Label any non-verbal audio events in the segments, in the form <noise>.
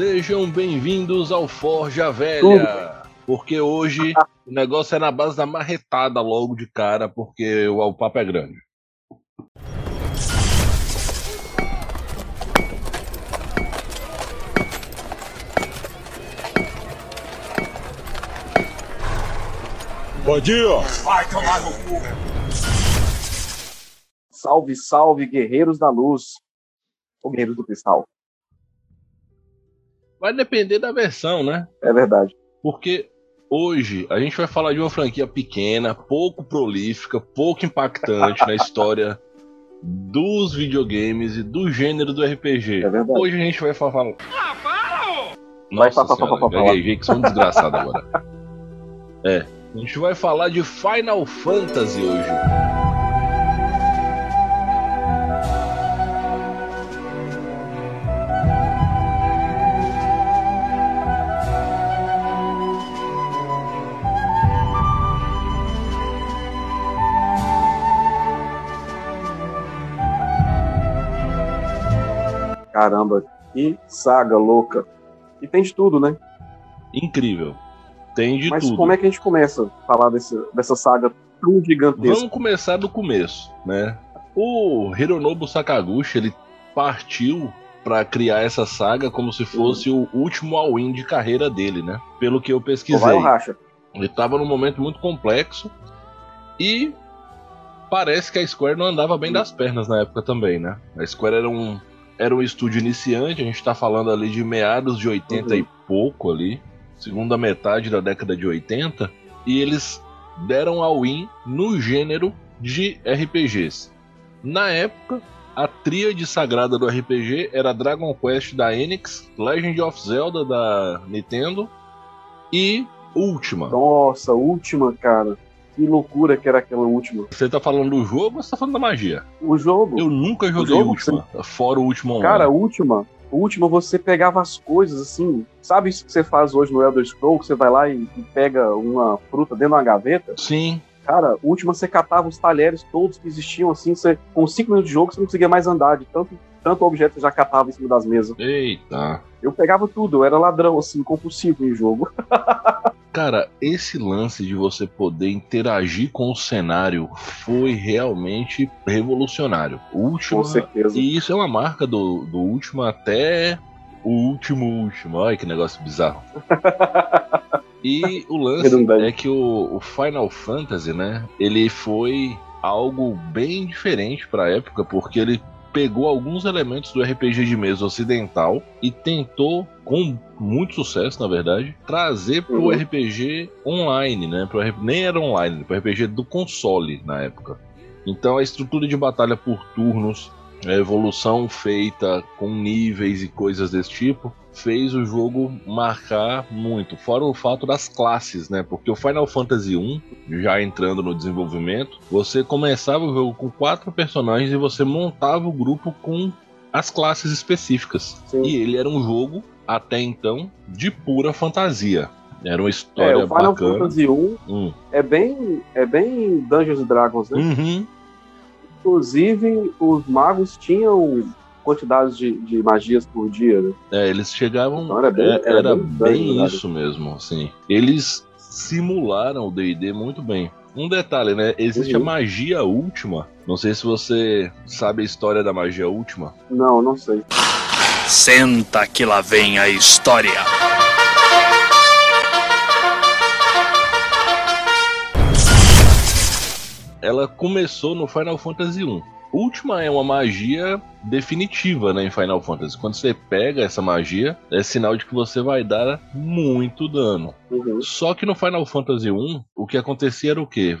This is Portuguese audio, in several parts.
Sejam bem-vindos ao Forja Velha. Porque hoje o negócio é na base da marretada logo de cara, porque o, o papo é grande. Bom dia! Vai tomar no cu! Salve, salve, guerreiros da luz. Ou guerreiros do cristal. Vai depender da versão, né? É verdade. Porque hoje a gente vai falar de uma franquia pequena, pouco prolífica, pouco impactante na história dos videogames e do gênero do RPG. É verdade. Hoje a gente vai falar. Ah! Vai, Nossa senhora, gaguejei que sou um desgraçado agora. É. A gente vai falar de Final Fantasy hoje. Caramba, que saga louca. E tem de tudo, né? Incrível. Tem de Mas tudo. como é que a gente começa a falar desse, dessa saga tão gigantesca? Vamos começar do começo, né? O Hironobu Sakaguchi, ele partiu pra criar essa saga como se fosse o último all-in de carreira dele, né? Pelo que eu vai pesquisei. ou racha? Ele estava num momento muito complexo e parece que a Square não andava bem das pernas na época também, né? A Square era um, era um estúdio iniciante, a gente tá falando ali de meados de 80 e pouco ali, segunda metade da década de 80, e eles deram all-in no gênero de RPGs. Na época, a tríade sagrada do RPG era Dragon Quest da Enix, Legend of Zelda da Nintendo e Ultima. Nossa, última, cara. Que loucura que era aquela última. Você tá falando do jogo ou você tá falando da magia? O jogo. Eu nunca joguei jogo, Ultima, fora o Ultima Online. Cara, a última. Última, você pegava as coisas assim. Sabe isso que você faz hoje no Elder Scrolls? Você vai lá e, e pega uma fruta dentro de uma gaveta? Sim, Cara, última você catava os talheres todos que existiam, assim, você, com 5 minutos de jogo você não conseguia mais andar, de tanto, tanto objeto você já catava em cima das mesas. eita. Eu pegava tudo, eu era ladrão, assim, compulsivo em jogo. <laughs> Cara, esse lance de você poder interagir com o cenário foi realmente revolucionário. O Ultima, Com certeza. e isso é uma marca do, do Ultima até o último último. Olha que negócio bizarro. <laughs> E o lance é que o, o Final Fantasy, né? Ele foi algo bem diferente pra época, porque ele pegou alguns elementos do RPG de mesa ocidental e tentou, com muito sucesso, na verdade, trazer pro Uhum. RPG online, né? Pro, nem era online, pro RPG do console na época. Então a estrutura de batalha por turnos, a evolução feita com níveis e coisas desse tipo, fez o jogo marcar muito. Fora o fato das classes, né? Porque o Final Fantasy I, já entrando no desenvolvimento, você começava o jogo com quatro personagens e você montava o grupo com as classes específicas. Sim. E ele era um jogo, até então, de pura fantasia. Era uma É, história o Final bacana. Fantasy 1 Hum. é bem, é bem Dungeons Dragons, né? Uhum. Inclusive, os magos tinham quantidades de, de magias por dia, né? É, eles chegavam. Então era bem- é, era era bem bem verdade. isso mesmo, assim. Eles simularam o DD muito bem. Um detalhe, né? Existe Uhum. a magia última. Não sei se você sabe a história da magia última. Não, não sei. Senta que lá vem a história. Ela começou no Final Fantasy I. Última é uma magia definitiva, né, em Final Fantasy. Quando você pega essa magia, é sinal de que você vai dar muito dano. Uhum. Só que no Final Fantasy I, o que acontecia era o quê?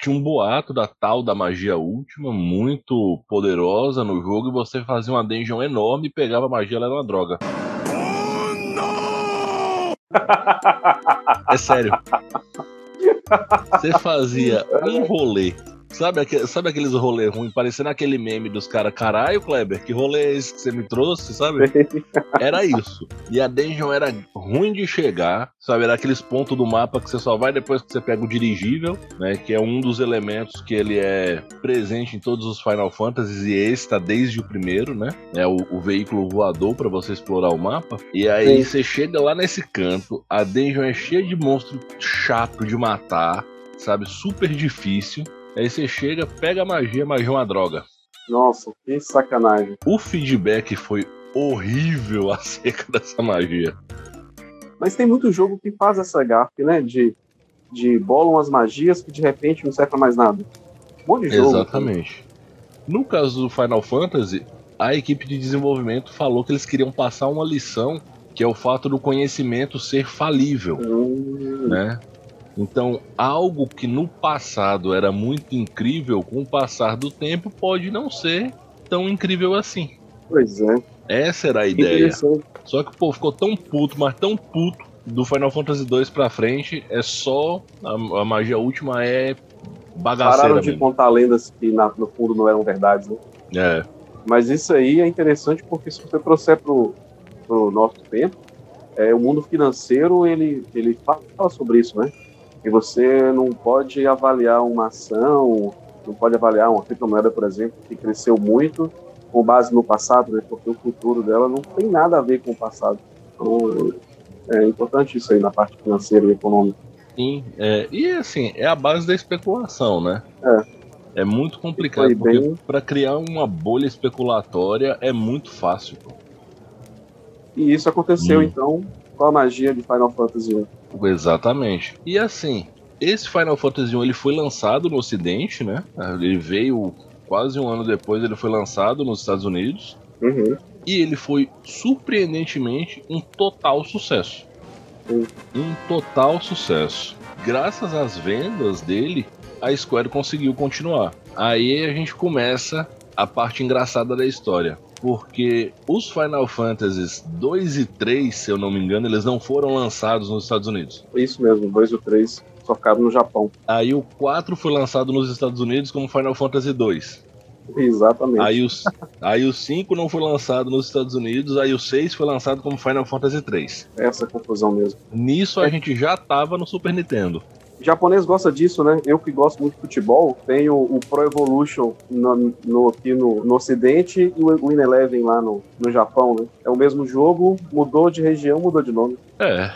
Tinha um boato da tal da magia última, muito poderosa no jogo, e você fazia uma dungeon enorme e pegava a magia, ela era uma droga. É sério. <laughs> Você fazia um rolê Sabe, sabe aqueles rolê ruins, parecendo aquele meme dos caras, caralho, Kleber, que rolê é esse que você me trouxe, sabe? <laughs> Era isso. E a dungeon era ruim de chegar, sabe? Era aqueles pontos do mapa que você só vai depois que você pega o dirigível, né? Que é um dos elementos que ele é presente em todos os Final Fantasies e esse tá desde o primeiro, né? É o, o veículo voador pra você explorar o mapa. E aí Sim. você chega lá nesse canto, a dungeon é cheia de monstro chato de matar, sabe? Super difícil. Aí você chega, pega a magia, a magia é uma droga. Nossa, que sacanagem. O feedback foi horrível <laughs> acerca dessa magia. Mas tem muito jogo que faz essa gafe, né? De, de bolam as magias que de repente não serve pra mais nada. Um monte de jogo. Exatamente. No caso do Final Fantasy, a equipe de desenvolvimento falou que eles queriam passar uma lição, que é o fato do conhecimento ser falível, Hum, né? Então, algo que no passado era muito incrível, com o passar do tempo pode não ser tão incrível assim. Pois é. Essa era a ideia. Só que o povo ficou tão puto, mas tão puto do Final Fantasy 2 pra frente, é só a, a magia última é bagaceira Pararam de mesmo. contar lendas que na- no fundo não eram verdades, né? É. Mas isso aí é interessante porque se você trouxer pro, pro nosso tempo, é, o mundo financeiro ele, ele fala sobre isso, né? E você não pode avaliar uma ação, não pode avaliar uma criptomoeda, por exemplo, que cresceu muito com base no passado, né? Porque o futuro dela não tem nada a ver com o passado. Então, é importante isso aí na parte financeira e econômica. Sim, é, e assim, é a base da especulação, né? É. É muito complicado, Foi porque bem- pra criar uma bolha especulatória é muito fácil. pô. E isso aconteceu, Hum. então, com a magia de Final Fantasy I. Exatamente. E assim, esse Final Fantasy 1 ele foi lançado no Ocidente, né? Ele veio quase um ano depois, ele foi lançado nos Estados Unidos. Uhum. E ele foi surpreendentemente um total sucesso. Sim. Um total sucesso. Graças às vendas dele, a Square conseguiu continuar. Aí a gente começa a parte engraçada da história. Porque os Final Fantasies 2 e 3, se eu não me engano, eles não foram lançados nos Estados Unidos. Isso mesmo, dois ou três só ficaram no Japão. Aí o 4 foi lançado nos Estados Unidos como Final Fantasy 2. Exatamente. Aí o, aí o 5 não foi lançado nos Estados Unidos, aí o 6 foi lançado como Final Fantasy 3. Essa confusão mesmo. Nisso a gente já tava no Super Nintendo. O japonês gosta disso, né? Eu que gosto muito de futebol, tenho o Pro Evolution no, no- aqui no, no Ocidente e o Win Eleven lá no, no Japão, né? É o mesmo jogo, mudou de região, mudou de nome. É,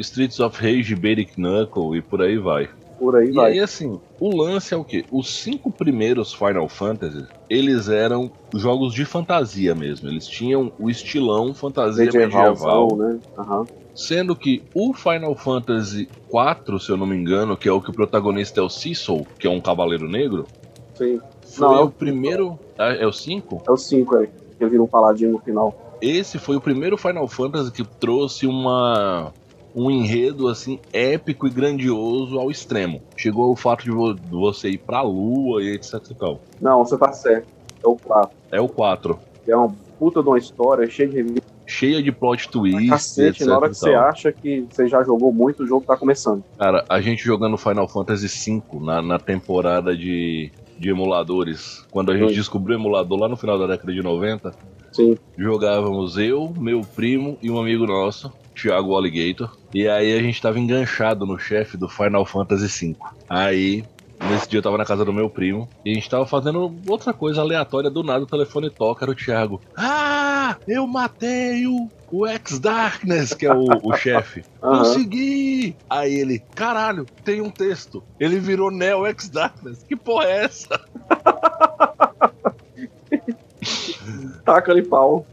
Streets of Rage, Basic Knuckle e por aí vai. Por aí E vai. aí, assim, o lance é o quê? Os cinco primeiros Final Fantasy, eles eram jogos de fantasia mesmo. Eles tinham o estilão fantasia medieval. Medievalzão, né? Aham. Sendo que o Final Fantasy IV, se eu não me engano, que é o que o protagonista é o Cecil, que é um cavaleiro negro, Sim. foi Não, é o o- primeiro. Ah, É o 5? É o 5 aí, que vira um paladino no final. Esse foi o primeiro Final Fantasy que trouxe uma um enredo assim épico e grandioso ao extremo. Chegou ao fato de vo- você ir pra lua e etc e tal. Não, você tá certo. É o 4. É o 4. Que é uma puta de uma história, cheia de. Cheia de plot twist, Cacete, etc na hora que você acha que você já jogou muito, o jogo tá começando. Cara, a gente jogando Final Fantasy V na, na temporada de, de emuladores, quando a gente Sim. descobriu o emulador lá no final da década de 90, Sim. jogávamos eu, meu primo e um amigo nosso, Thiago Alligator. E aí a gente tava enganchado no chefe do Final Fantasy V. Aí, nesse dia eu tava na casa do meu primo e a gente tava fazendo outra coisa aleatória. Do nada o telefone toca, era o Thiago. Ah, eu matei o, o X-Darkness, que é o, o <laughs> chefe. Aham. Consegui! Aí ele, caralho, tem um texto. Ele virou Neo X-Darkness. Que porra é essa? <laughs> Taca ali pau.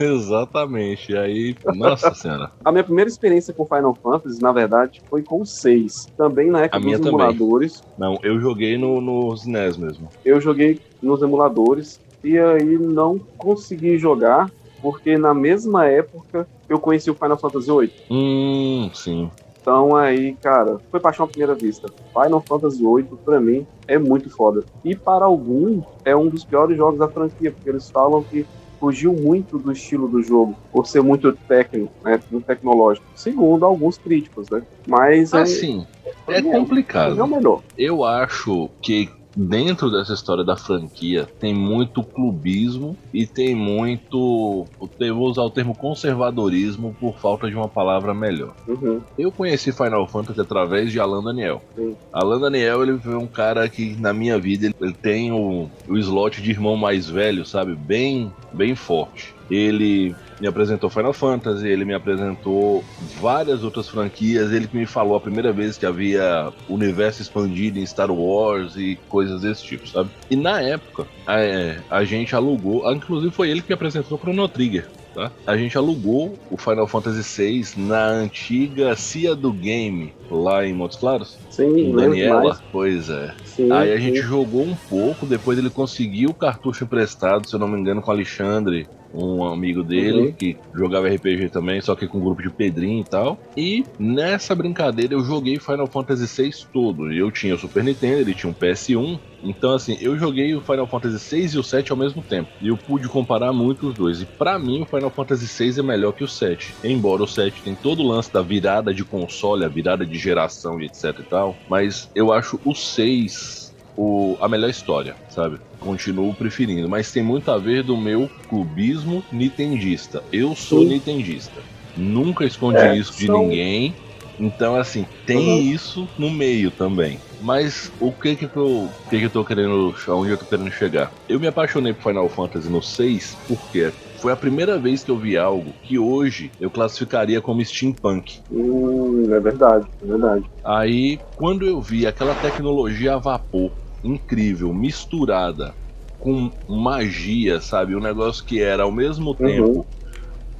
<laughs> Exatamente. Aí, nossa <laughs> senhora. A minha primeira experiência com Final Fantasy, na verdade, foi com o 6. Também na época A dos emuladores. Não, eu joguei no, nos NES mesmo. Eu joguei nos emuladores e aí não consegui jogar porque na mesma época eu conheci o Final Fantasy VIII. Hum, sim. Então aí, cara, foi paixão à primeira vista. Final Fantasy VIII, pra mim, é muito foda. E para alguns, é um dos piores jogos da franquia, porque eles falam que fugiu muito do estilo do jogo, por ser muito técnico, né, muito tecnológico. Segundo alguns críticos, né? Mas é, Assim, é é, é o complicado. melhor. Eu acho que dentro dessa história da franquia tem muito clubismo e tem muito. Eu vou usar o termo conservadorismo por falta de uma palavra melhor. Uhum. Eu conheci Final Fantasy através de Alan Daniel. Sim. Alan Daniel, ele foi um cara que na minha vida ele, ele tem o, o slot de irmão mais velho, sabe? Bem, bem forte. Ele me apresentou Final Fantasy, ele me apresentou várias outras franquias, ele que me falou a primeira vez que havia universo expandido em Star Wars e coisas desse tipo, sabe? E na época, a, a gente alugou, ah, inclusive foi ele que me apresentou o Chrono Trigger. Tá? A gente alugou o Final Fantasy VI na antiga Cia do Game, lá em Montes Claros. Sim, Daniela, mais. pois é. Sim, Aí a sim. gente jogou um pouco, depois ele conseguiu o cartucho emprestado, se eu não me engano, com o Alexandre, um amigo dele, Uhum. que jogava RPG também, só que com um grupo de Pedrinho e tal. E nessa brincadeira eu joguei Final Fantasy VI todo. Eu tinha o Super Nintendo, ele tinha um PS1. Então, assim, eu joguei o Final Fantasy VI e o 7 ao mesmo tempo. E eu pude comparar muito os dois. E pra mim, o Final Fantasy VI é melhor que o 7. Embora o 7 tem todo o lance da virada de console, a virada de geração e etc e tal. Mas eu acho o 6 o, a melhor história, sabe? Continuo preferindo. Mas tem muito a ver do meu clubismo nintendista. Eu sou Sim. nintendista. Nunca escondi É, isso de são- ninguém. Então, assim, tem Uhum. isso no meio também. Mas o que que eu, o que que eu tô querendo, aonde eu tô querendo chegar? Eu me apaixonei por Final Fantasy no 6 porque foi a primeira vez que eu vi algo que hoje eu classificaria como steampunk. Hum, é verdade, é verdade. Aí, quando eu vi aquela tecnologia a vapor incrível, misturada com magia, sabe? Um negócio que era ao mesmo tempo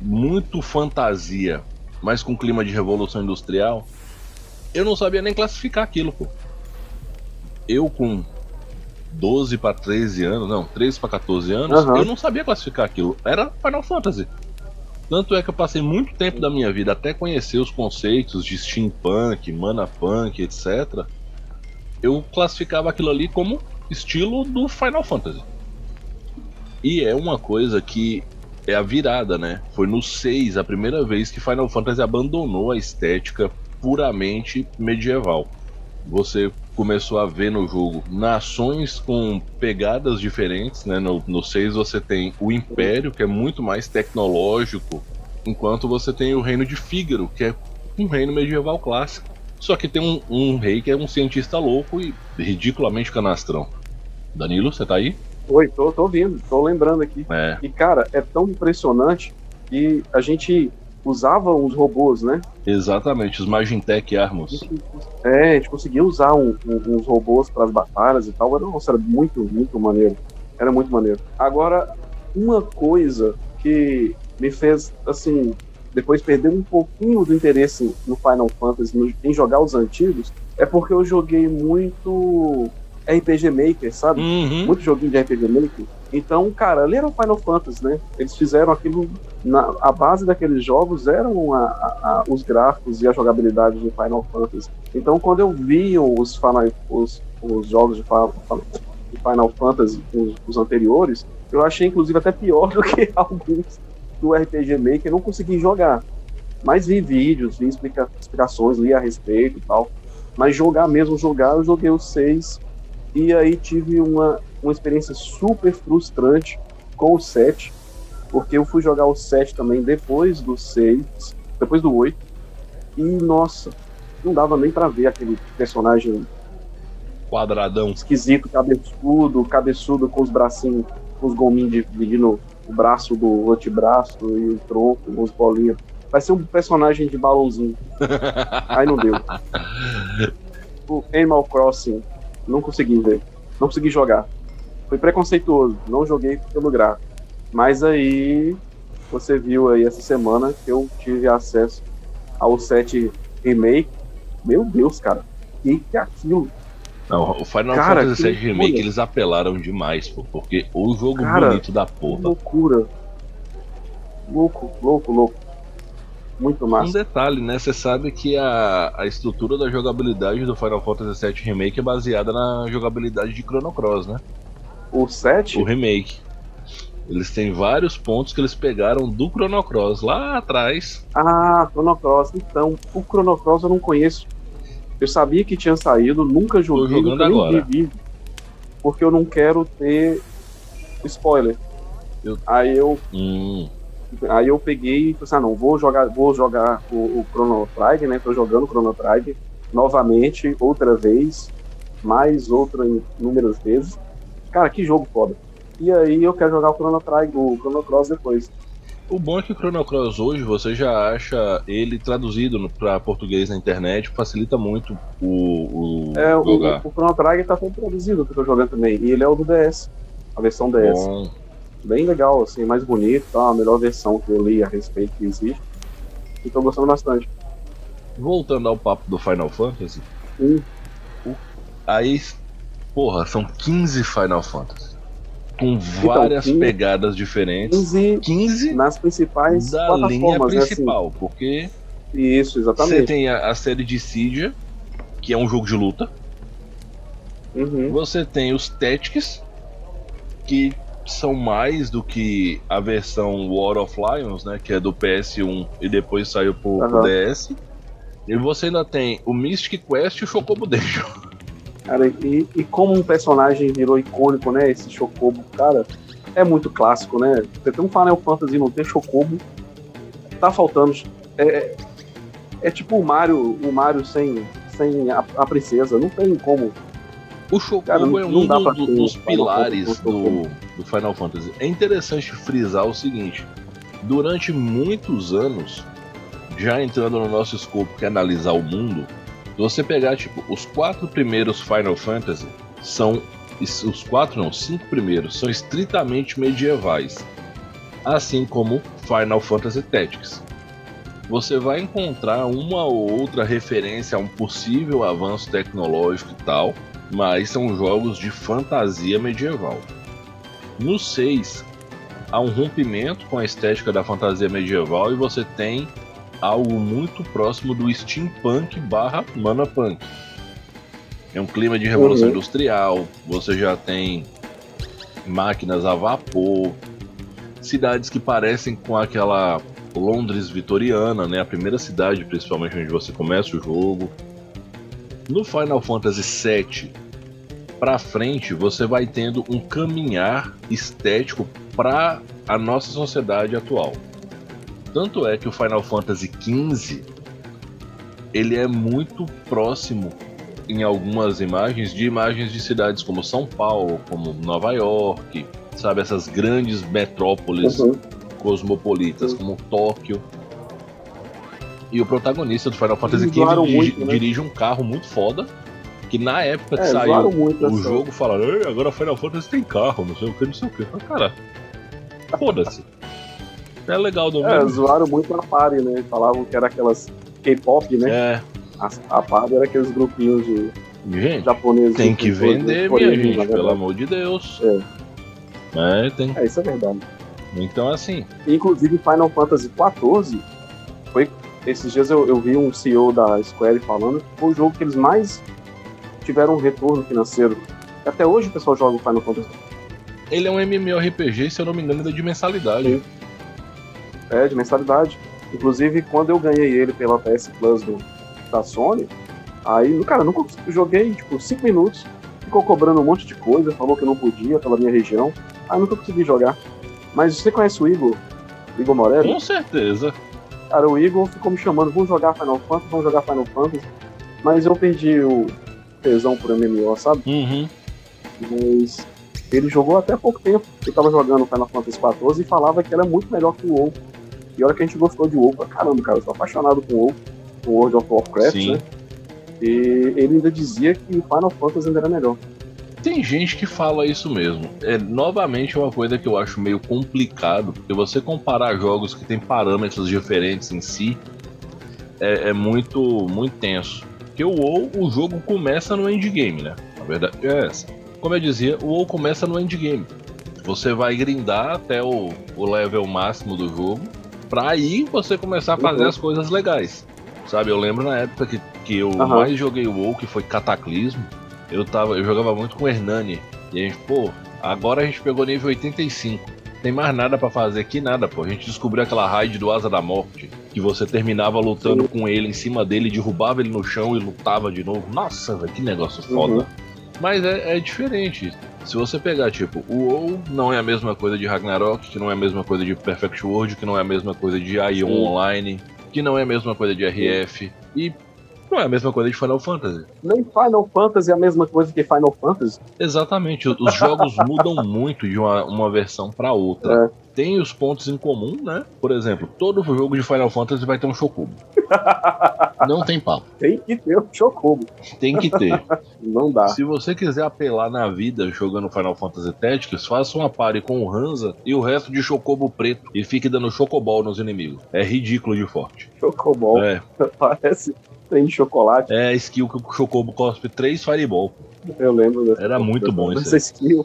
muito fantasia, mas com clima de revolução industrial, eu não sabia nem classificar aquilo, pô. Eu com 12 para 13 anos, não, 13 para 14 anos, Aham. eu não sabia classificar aquilo. Era Final Fantasy. Tanto é que eu passei muito tempo da minha vida até conhecer os conceitos de steampunk, manapunk, etc. Eu classificava aquilo ali como estilo do Final Fantasy. E é uma coisa que é a virada, né? Foi no 6 a primeira vez que Final Fantasy abandonou a estética puramente medieval. Você começou a ver no jogo nações com pegadas diferentes, né? No, no 6 você tem o Império, que é muito mais tecnológico, enquanto você tem o Reino de Fígaro, que é um reino medieval clássico. Só que tem um, um rei que é um cientista louco e ridiculamente canastrão. Danilo, você tá aí? Oi, tô, tô ouvindo, tô lembrando aqui. É. E, cara, é tão impressionante que a gente usava os robôs, né? Exatamente, os Magintech Armos. É, a gente conseguia usar um- um- uns robôs para as batalhas e tal. Era, nossa, era muito, muito maneiro. Era muito maneiro. Agora, uma coisa que me fez, assim, depois perder um pouquinho do interesse no Final Fantasy, no- em jogar os antigos, é porque eu joguei muito RPG Maker, sabe? Uhum. muito joguinho de RPG Maker. Então, cara, ali era o Final Fantasy, né? Eles fizeram aquilo. Na, a base daqueles jogos eram a- a- a- os gráficos e a jogabilidade de Final Fantasy. Então, quando eu vi os, Final, os, os jogos de Final, de Final Fantasy, os, os anteriores, eu achei inclusive até pior <laughs> do que alguns do RPG Maker. Eu não consegui jogar. Mas vi vídeos, vi explica, explicações, li a respeito e tal. Mas jogar mesmo, jogar, eu joguei os seis e aí tive uma, uma experiência super frustrante com o 7, porque eu fui jogar o 7 também depois do 6, depois do 8, e nossa, não dava nem pra ver aquele personagem Quadradão. esquisito, cabeçudo, cabeçudo com os bracinhos, com os gominhos dividindo o braço do antebraço e o tronco, os bolinhos. Vai ser um personagem de balãozinho. <laughs> Aí não deu. O Animal Crossing, não consegui ver. Não consegui jogar. Foi preconceituoso, não joguei pelo gráfico. Mas aí, você viu aí essa semana que eu tive acesso ao 7 Remake. Meu Deus, cara. Que que é aquilo? Não, o Final Cara, Fantasy VII Remake eles apelaram demais, pô, porque o jogo Cara, bonito da Que porra. loucura. Louco, louco, louco. Muito Um massa. detalhe, né? Você sabe que a, a estrutura da jogabilidade do Final Fantasy VII Remake é baseada na jogabilidade de Chrono Cross, né? O 7? O remake. Eles têm vários pontos que eles pegaram do Chrono Cross lá atrás. Ah, Chrono Cross. Então, o Chrono Cross eu não conheço. Eu sabia que tinha saído, nunca joguei, nunca agora. vi vídeo. porque eu não quero ter spoiler. Eu- Aí eu Hum, Aí eu peguei e falei assim, ah, não, vou jogar, vou jogar o, o Chrono Trigger, né? Tô jogando o Chrono Trigger novamente, outra vez, mais outra inúmeras vezes. Cara, que jogo foda. E aí eu quero jogar o Chrono Trigger, o Chrono Cross depois. O bom é que o Chrono Cross hoje você já acha ele traduzido pra português na internet, facilita muito o, o É, o, jogar. o Chrono Trigger tá todo traduzido que eu tô jogando também. E ele é o do DS, a versão DS. Bom, Bem legal, assim, mais bonito, tá? A melhor versão que eu li a respeito que existe. E tô gostando bastante. voltando ao papo do Final Fantasy, Hum. o- aí, porra, são 15 Final Fantasy. Com várias 15 pegadas diferentes. 15 15 nas principais da plataformas, linha né? Assim. principal, porque Isso, você exatamente. tem a, a série de Cydia, que é um jogo de luta. Uhum. Você tem os Tactics, que são mais do que a versão War of Lions, né? Que é do PS1 e depois saiu pro, pro Aham. DS. E você ainda tem o Mystic Quest e o Chocobo Dungeon. <laughs> Cara, e, e como um personagem virou icônico, né? Esse Chocobo, cara, é muito clássico, né? Você tem um Final Fantasy e não ter Chocobo, tá faltando. É, é- é tipo o Mario, o Mario sem, sem a, a princesa, não tem como. O Chocobo Cara, não- é um dá do- dos pilares do, do Final Fantasy. É interessante frisar o seguinte: durante muitos anos, já entrando no nosso escopo que é analisar o mundo, você pegar tipo os quatro primeiros Final Fantasy são os quatro não, cinco primeiros são estritamente medievais, assim como Final Fantasy Tactics. Você vai encontrar uma ou outra referência a um possível avanço tecnológico e tal, mas são jogos de fantasia medieval. No 6, há um rompimento com a estética da fantasia medieval e você tem algo muito próximo do steampunk barra manapunk. É um clima de revolução Uhum. industrial, você já tem máquinas a vapor, cidades que parecem com aquela Londres vitoriana, né? A primeira cidade, principalmente onde você começa o jogo. No Final Fantasy VII para frente, você vai tendo um caminhar estético para a nossa sociedade atual. Tanto é que o Final Fantasy XV ele é muito próximo em algumas imagens de imagens de cidades como São Paulo, como Nova York, sabe essas grandes metrópoles Uhum. cosmopolitas Sim. como Tóquio. E o protagonista do Final Fantasy XV dirige, muito, né? dirige um carro muito foda. Que na época que É, saiu o jogo, falaram: "Ei, agora Final Fantasy tem carro, não sei o que, não sei o que. Cara, foda-se. É legal do É, zoaram muito a Party, né? Falavam que era aquelas K-pop, né? É, A, a Party era aqueles grupinhos de gente, japoneses. tem que vender, minha gente, pelo amor de Deus. É. É, tem. É, isso é verdade. Então, assim, Inclusive, Final Fantasy XIV foi. Esses dias eu, eu vi um CEO da Square falando que foi o jogo que eles mais tiveram um retorno financeiro. Até hoje o pessoal joga o Final Fantasy. ele é um MMORPG, se eu não me engano, é de mensalidade. Sim. É, de mensalidade. Inclusive, quando eu ganhei ele pela PS Plus do, da Sony, aí, cara, nunca joguei, tipo, 5 minutos, ficou cobrando um monte de coisa, falou que eu não podia pela minha região, aí nunca consegui jogar. Mas você conhece o Igor? Igor Morelli? Com certeza. Cara, o Igor ficou me chamando, vamos jogar Final Fantasy, vamos jogar Final Fantasy. Mas eu perdi o tesão por MMO, sabe? Uhum. Mas ele jogou até pouco tempo. Eu tava jogando Final Fantasy XIV e falava que era muito melhor que o WoW. E olha que a gente gostou de WoW pra caramba, cara. Eu sou apaixonado com WoW, com World of Warcraft, Sim. né? E ele ainda dizia que o Final Fantasy ainda era melhor. Tem gente que fala isso mesmo. É novamente uma coisa que eu acho meio complicado, porque você comparar jogos que têm parâmetros diferentes em si é, é muito muito tenso. Porque o WoW, o jogo começa no endgame, né? A verdade é essa. Como eu dizia, o WoW começa no endgame. Você vai grindar até o, o level máximo do jogo, pra aí você começar a fazer Uhum. as coisas legais. Sabe, eu lembro na época que, que eu Aham. mais joguei o WoW, que foi Cataclismo, eu tava, eu jogava muito com o Hernani. E a gente, pô, agora a gente pegou nível 85. Tem mais nada pra fazer aqui, nada, pô. A gente descobriu aquela raid do Asa da Morte, que você terminava lutando com ele em cima dele, derrubava ele no chão e lutava de novo. Nossa, velho, que negócio foda. Uhum. Mas é, é diferente. Se você pegar, tipo, o WoW não é a mesma coisa de Ragnarok, que não é a mesma coisa de Perfect World, que não é a mesma coisa de Ion Sim. Online, que não é a mesma coisa de RF, e não é a mesma coisa de Final Fantasy. Nem Final Fantasy é a mesma coisa que Final Fantasy. Exatamente, os jogos <laughs> mudam muito de uma, uma versão pra outra. É. Tem os pontos em comum, né? Por exemplo, todo jogo de Final Fantasy vai ter um Chocobo. <laughs> Não tem papo. Tem que ter o Chocobo. Tem que ter. <laughs> Não dá. Se você quiser apelar na vida jogando Final Fantasy Tactics, faça uma pare com o Hansa e o resto de Chocobo preto e fique dando Chocoball nos inimigos. É ridículo de forte. Chocobol. É, <laughs> Parece trem de chocolate. é a skill que o Chocobo cospe 3 Fireball. Eu lembro dessa. Era muito bom isso Essa skill.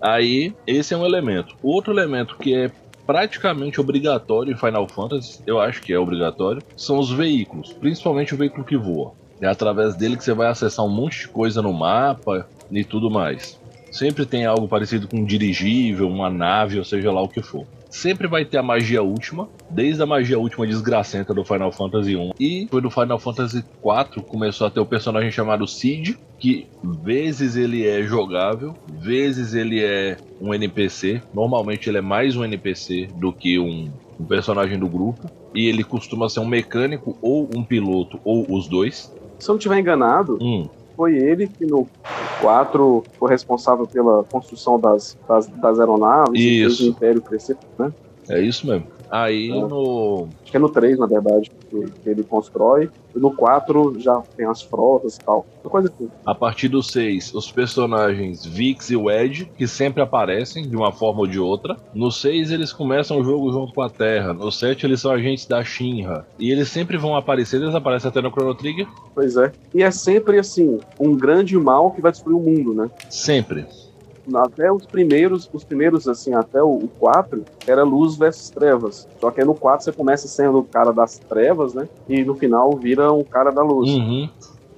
Aí, esse é um elemento. Outro elemento que é praticamente obrigatório em Final Fantasy, eu acho que é obrigatório, são os veículos, principalmente o veículo que voa. É através dele que você vai acessar um monte de coisa no mapa e tudo mais. Sempre tem algo parecido com um dirigível, uma nave, ou seja lá o que for. Sempre vai ter a magia última, desde a magia última desgracenta do Final Fantasy 1. E foi no Final Fantasy 4 começou a ter o personagem chamado Cid, que vezes ele é jogável, vezes ele é um NPC. Normalmente ele é mais um NPC do que um, um personagem do grupo. E ele costuma ser um mecânico ou um piloto ou os dois. Se eu não estiver enganado, Hum, foi ele que no 4 foi responsável pela construção das, das, das aeronaves e fez o Império crescer, né? é isso mesmo. Aí É. no, Acho que é no 3, na verdade, que, ele constrói. E no 4 já tem as frotas e tal. Uma coisa assim. A partir do 6, os personagens Vix e Wedge, que sempre aparecem de uma forma ou de outra. No 6, eles começam o jogo junto com a Terra. No 7, eles são agentes da Shinra. E eles sempre vão aparecer, eles aparecem até no Chrono Trigger. Pois é. E é sempre assim, um grande mal que vai destruir o mundo, né? Sempre. Até os primeiros, os primeiros, assim, até o 4, era luz versus trevas. Só que aí no 4 você começa sendo o cara das trevas, né? E no final vira um cara da luz. Uhum.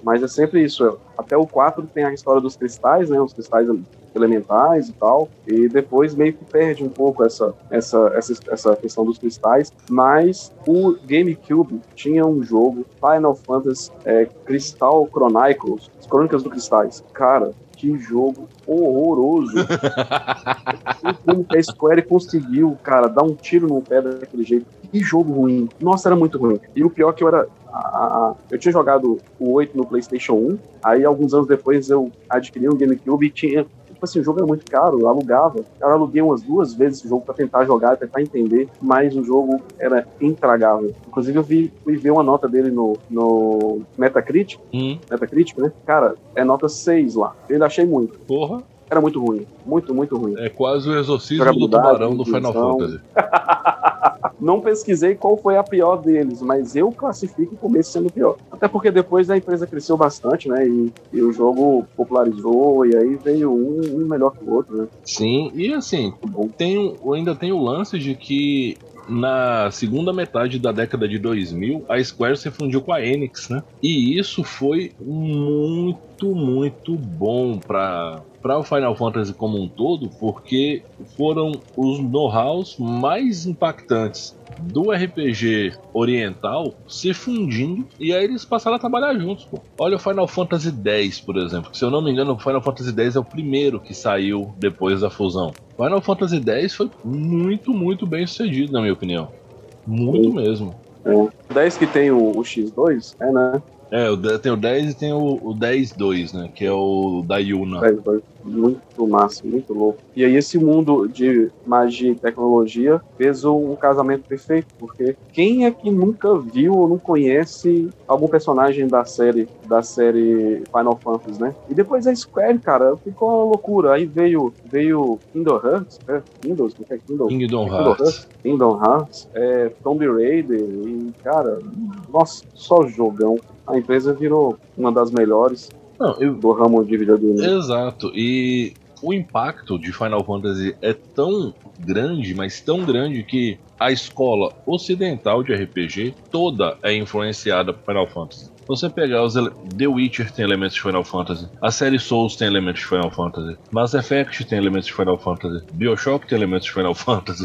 Mas é sempre isso. Até o 4 tem a história dos cristais, né? Os cristais elementais e tal. E depois meio que perde um pouco essa, essa, essa, essa questão dos cristais. Mas o GameCube tinha um jogo, Final Fantasy é, Crystal Chronicles, as Crônicas do Cristais. Cara, que jogo horroroso. <laughs> Como que a Square conseguiu, cara, dar um tiro no pé daquele jeito. Que jogo ruim. Nossa, era muito ruim. E o pior é que eu era. a- a- eu tinha jogado o 8 no PlayStation 1. Aí, alguns anos depois, eu adquiri um GameCube e tinha. Tipo assim, o jogo era muito caro, eu alugava. Eu aluguei umas duas vezes esse jogo pra tentar jogar, tentar entender, mas o jogo era intragável. Inclusive, eu vi, fui ver uma nota dele no, no Metacritic, Hum, Metacritic, né? Cara, é nota 6 lá. Eu ainda achei muito. porra. Era muito ruim. Muito, muito ruim. É quase o exorcismo do tubarão do Final. Fantasy. <laughs> Não pesquisei qual foi a pior deles, mas eu classifico como esse sendo o pior. Até porque depois a empresa cresceu bastante, né? E, e o jogo popularizou, e aí veio um, um melhor que o outro, né? Sim, e assim, tem, ainda tem o lance de que na segunda metade da década de 2000, a Square se fundiu com a Enix, né? E isso foi muito, muito bom para para o Final Fantasy como um todo, porque foram os know-hows mais impactantes do RPG oriental se fundindo e aí eles passaram a trabalhar juntos. Pô. Olha o Final Fantasy X, por exemplo, que se eu não me engano, o Final Fantasy X é o primeiro que saiu depois da fusão. Final Fantasy X foi muito, muito bem sucedido, na minha opinião. Muito Sim. mesmo. O 10 que tem o, o X2, é, né? É, tem o 10 e tem o, o 10-2, né? Que é o da Yuna. 10, dois. Muito massa, muito louco. E aí esse mundo de magia e tecnologia fez um casamento perfeito, porque quem é que nunca viu ou não conhece algum personagem da série da série Final Fantasy, né? E depois a Square, cara, ficou uma loucura. Aí veio veio Kingdom Hearts, é, Windows, não é Kingdom? Kingdom Kingdom Hearts. Kingdom Hearts, é, Tomb Raider e, cara, nossa, só jogão. A empresa virou uma das melhores Não, eu, do ramo de videogame. Exato. E o impacto de Final Fantasy é tão grande, mas tão grande que a escola ocidental de RPG toda é influenciada por Final Fantasy. Você pegar os The Witcher tem elementos de Final Fantasy, a série Souls tem elementos de Final Fantasy, Mass Effect tem elementos de Final Fantasy, BioShock tem elementos de Final <laughs> Fantasy,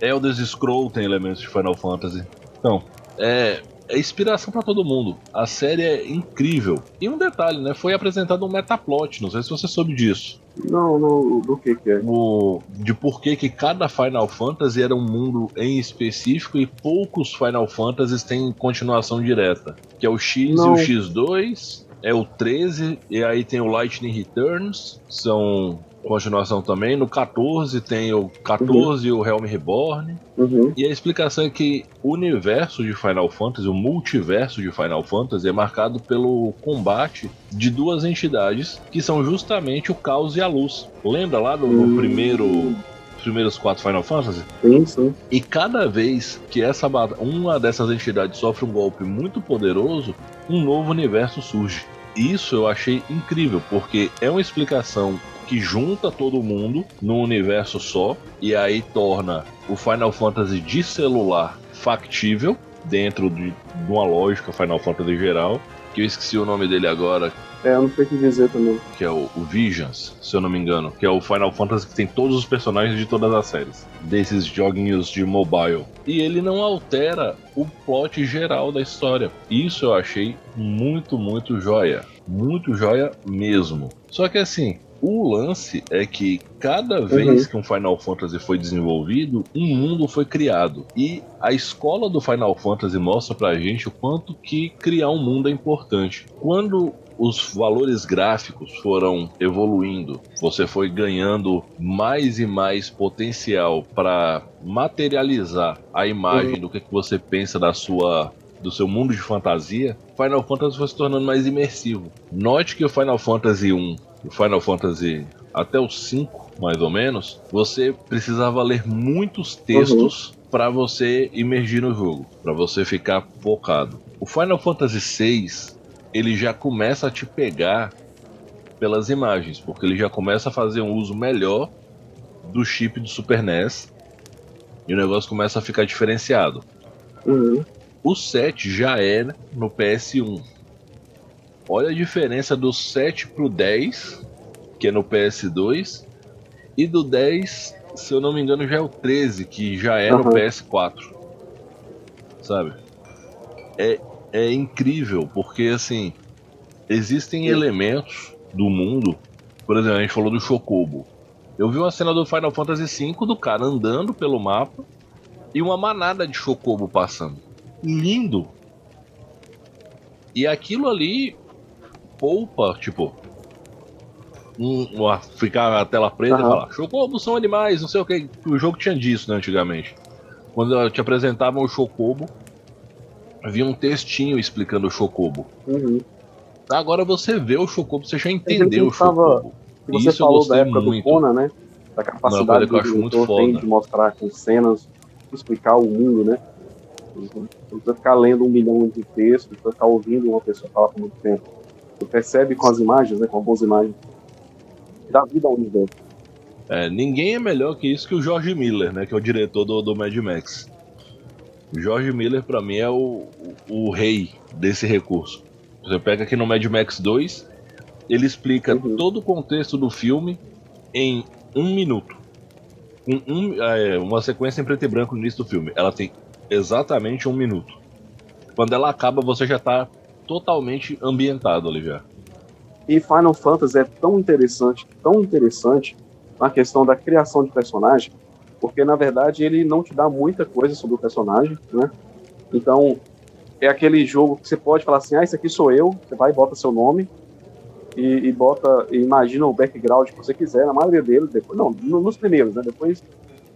Elder Scroll tem elementos de Final Fantasy. Então, é é inspiração para todo mundo. A série é incrível. E um detalhe, né? Foi apresentado um metaplot, não sei se você soube disso. Não, não, do que que é? O, de por que que cada Final Fantasy era um mundo em específico e poucos Final Fantasies têm continuação direta. Que é o X Não. e o X2, é o 13, e aí tem o Lightning Returns, são continuação também. No 14 tem o 14 e o Helm Reborn. Uhum. E a explicação é que o universo de Final Fantasy, o multiverso de Final Fantasy, é marcado pelo combate de duas entidades que são justamente o caos e a luz. Lembra lá do, no Hum. primeiro. os primeiros quatro Final Fantasy? Sim, sim. E cada vez que essa uma dessas entidades sofre um golpe muito poderoso, um novo universo surge. Isso eu achei incrível, porque é uma explicação que junta todo mundo num universo só e aí torna o Final Fantasy de celular factível dentro de, de uma lógica Final Fantasy geral, que eu esqueci o nome dele agora, É, eu não sei o que dizer também. que é o, o Visions, se eu não me engano, que é o Final Fantasy que tem todos os personagens de todas as séries, desses joguinhos de mobile. E ele não altera o plot geral da história. Isso eu achei muito, muito joia. Muito joia mesmo. Só que assim, o lance é que cada vez que um Final Fantasy foi desenvolvido, um mundo foi criado. E a escola do Final Fantasy mostra pra gente o quanto que criar um mundo é importante. Quando os valores gráficos foram evoluindo, você foi ganhando mais e mais potencial para materializar a imagem do que, que você pensa da sua do seu mundo de fantasia, Final Fantasy foi se tornando mais imersivo. Note que o Final Fantasy 1, o Final Fantasy até o 5, mais ou menos, você precisava ler muitos textos para você imergir no jogo, para você ficar focado. O Final Fantasy 6, ele já começa a te pegar pelas imagens, porque ele já começa a fazer um uso melhor do chip do Super NES e o negócio começa a ficar diferenciado. Uhum. O 7 já é no PS1. Olha a diferença do 7 pro 10, que é no PS2, e do 10, se eu não me engano, já é o 13, que já é no Aham. PS4. Sabe? É, é incrível, porque assim, existem elementos do mundo. Por exemplo, a gente falou do Chocobo. Eu vi uma cena do Final Fantasy V do cara andando pelo mapa e uma manada de Chocobo passando lindo. E aquilo ali poupa, tipo, um, uma- ficar a tela preta e Aham. falar: Chocobos são animais, não sei o que. O jogo tinha disso, né, antigamente. Quando te apresentavam o Chocobo, havia um textinho explicando o Chocobo. Uhum. Agora você vê o Chocobo, você já entendeu o Chocobo. E você Isso falou da época muito. do Conan, né? Da capacidade que que o tem foda. de mostrar com cenas, explicar o mundo, né? Não precisa ficar lendo um milhão de textos, precisa ficar ouvindo uma pessoa falar por muito tempo. Percebe com as imagens, né? Com algumas imagens. Dá vida ao universo. É, ninguém é melhor que isso que o George Miller, né? Que é o diretor do, do Mad Max. O George Miller, pra mim, é o, o, o rei desse recurso. Você pega aqui no Mad Max 2, ele explica Uhum. todo o contexto do filme em um minuto. Um- um- é, uma sequência em preto e branco no início do filme. Ela tem exatamente um minuto. Quando ela acaba, você já tá totalmente ambientado já. E Final Fantasy é tão interessante, tão interessante na questão da criação de personagem, porque na verdade ele não te dá muita coisa sobre o personagem, né? Então é aquele jogo que você pode falar assim, ah, esse aqui sou eu, você vai e bota seu nome e, e bota, e imagina o background que você quiser, na maioria deles, depois, não, no- nos primeiros, né? Depois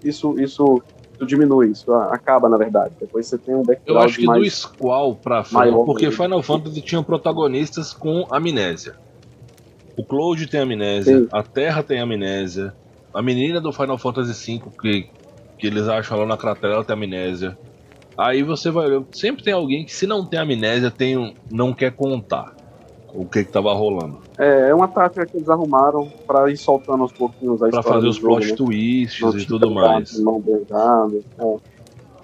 isso, isso, isso diminui, isso acaba na verdade. Depois você tem um Eu background acho que do mais Squall pra frente, maior porque mesmo. Final Fantasy tinha protagonistas com amnésia. O Cloud tem amnésia, Sim. a Terra tem amnésia, a menina do Final Fantasy V que, que eles acham lá na cratera ela tem amnésia. Aí você vai olhando, sempre tem alguém que se não tem amnésia tem um, não quer contar o que que tava rolando. É, é uma tática que eles arrumaram pra ir soltando aos pouquinhos a Pra história fazer do os jogo, plot né? twists Não e tudo mais. Não beijado, é.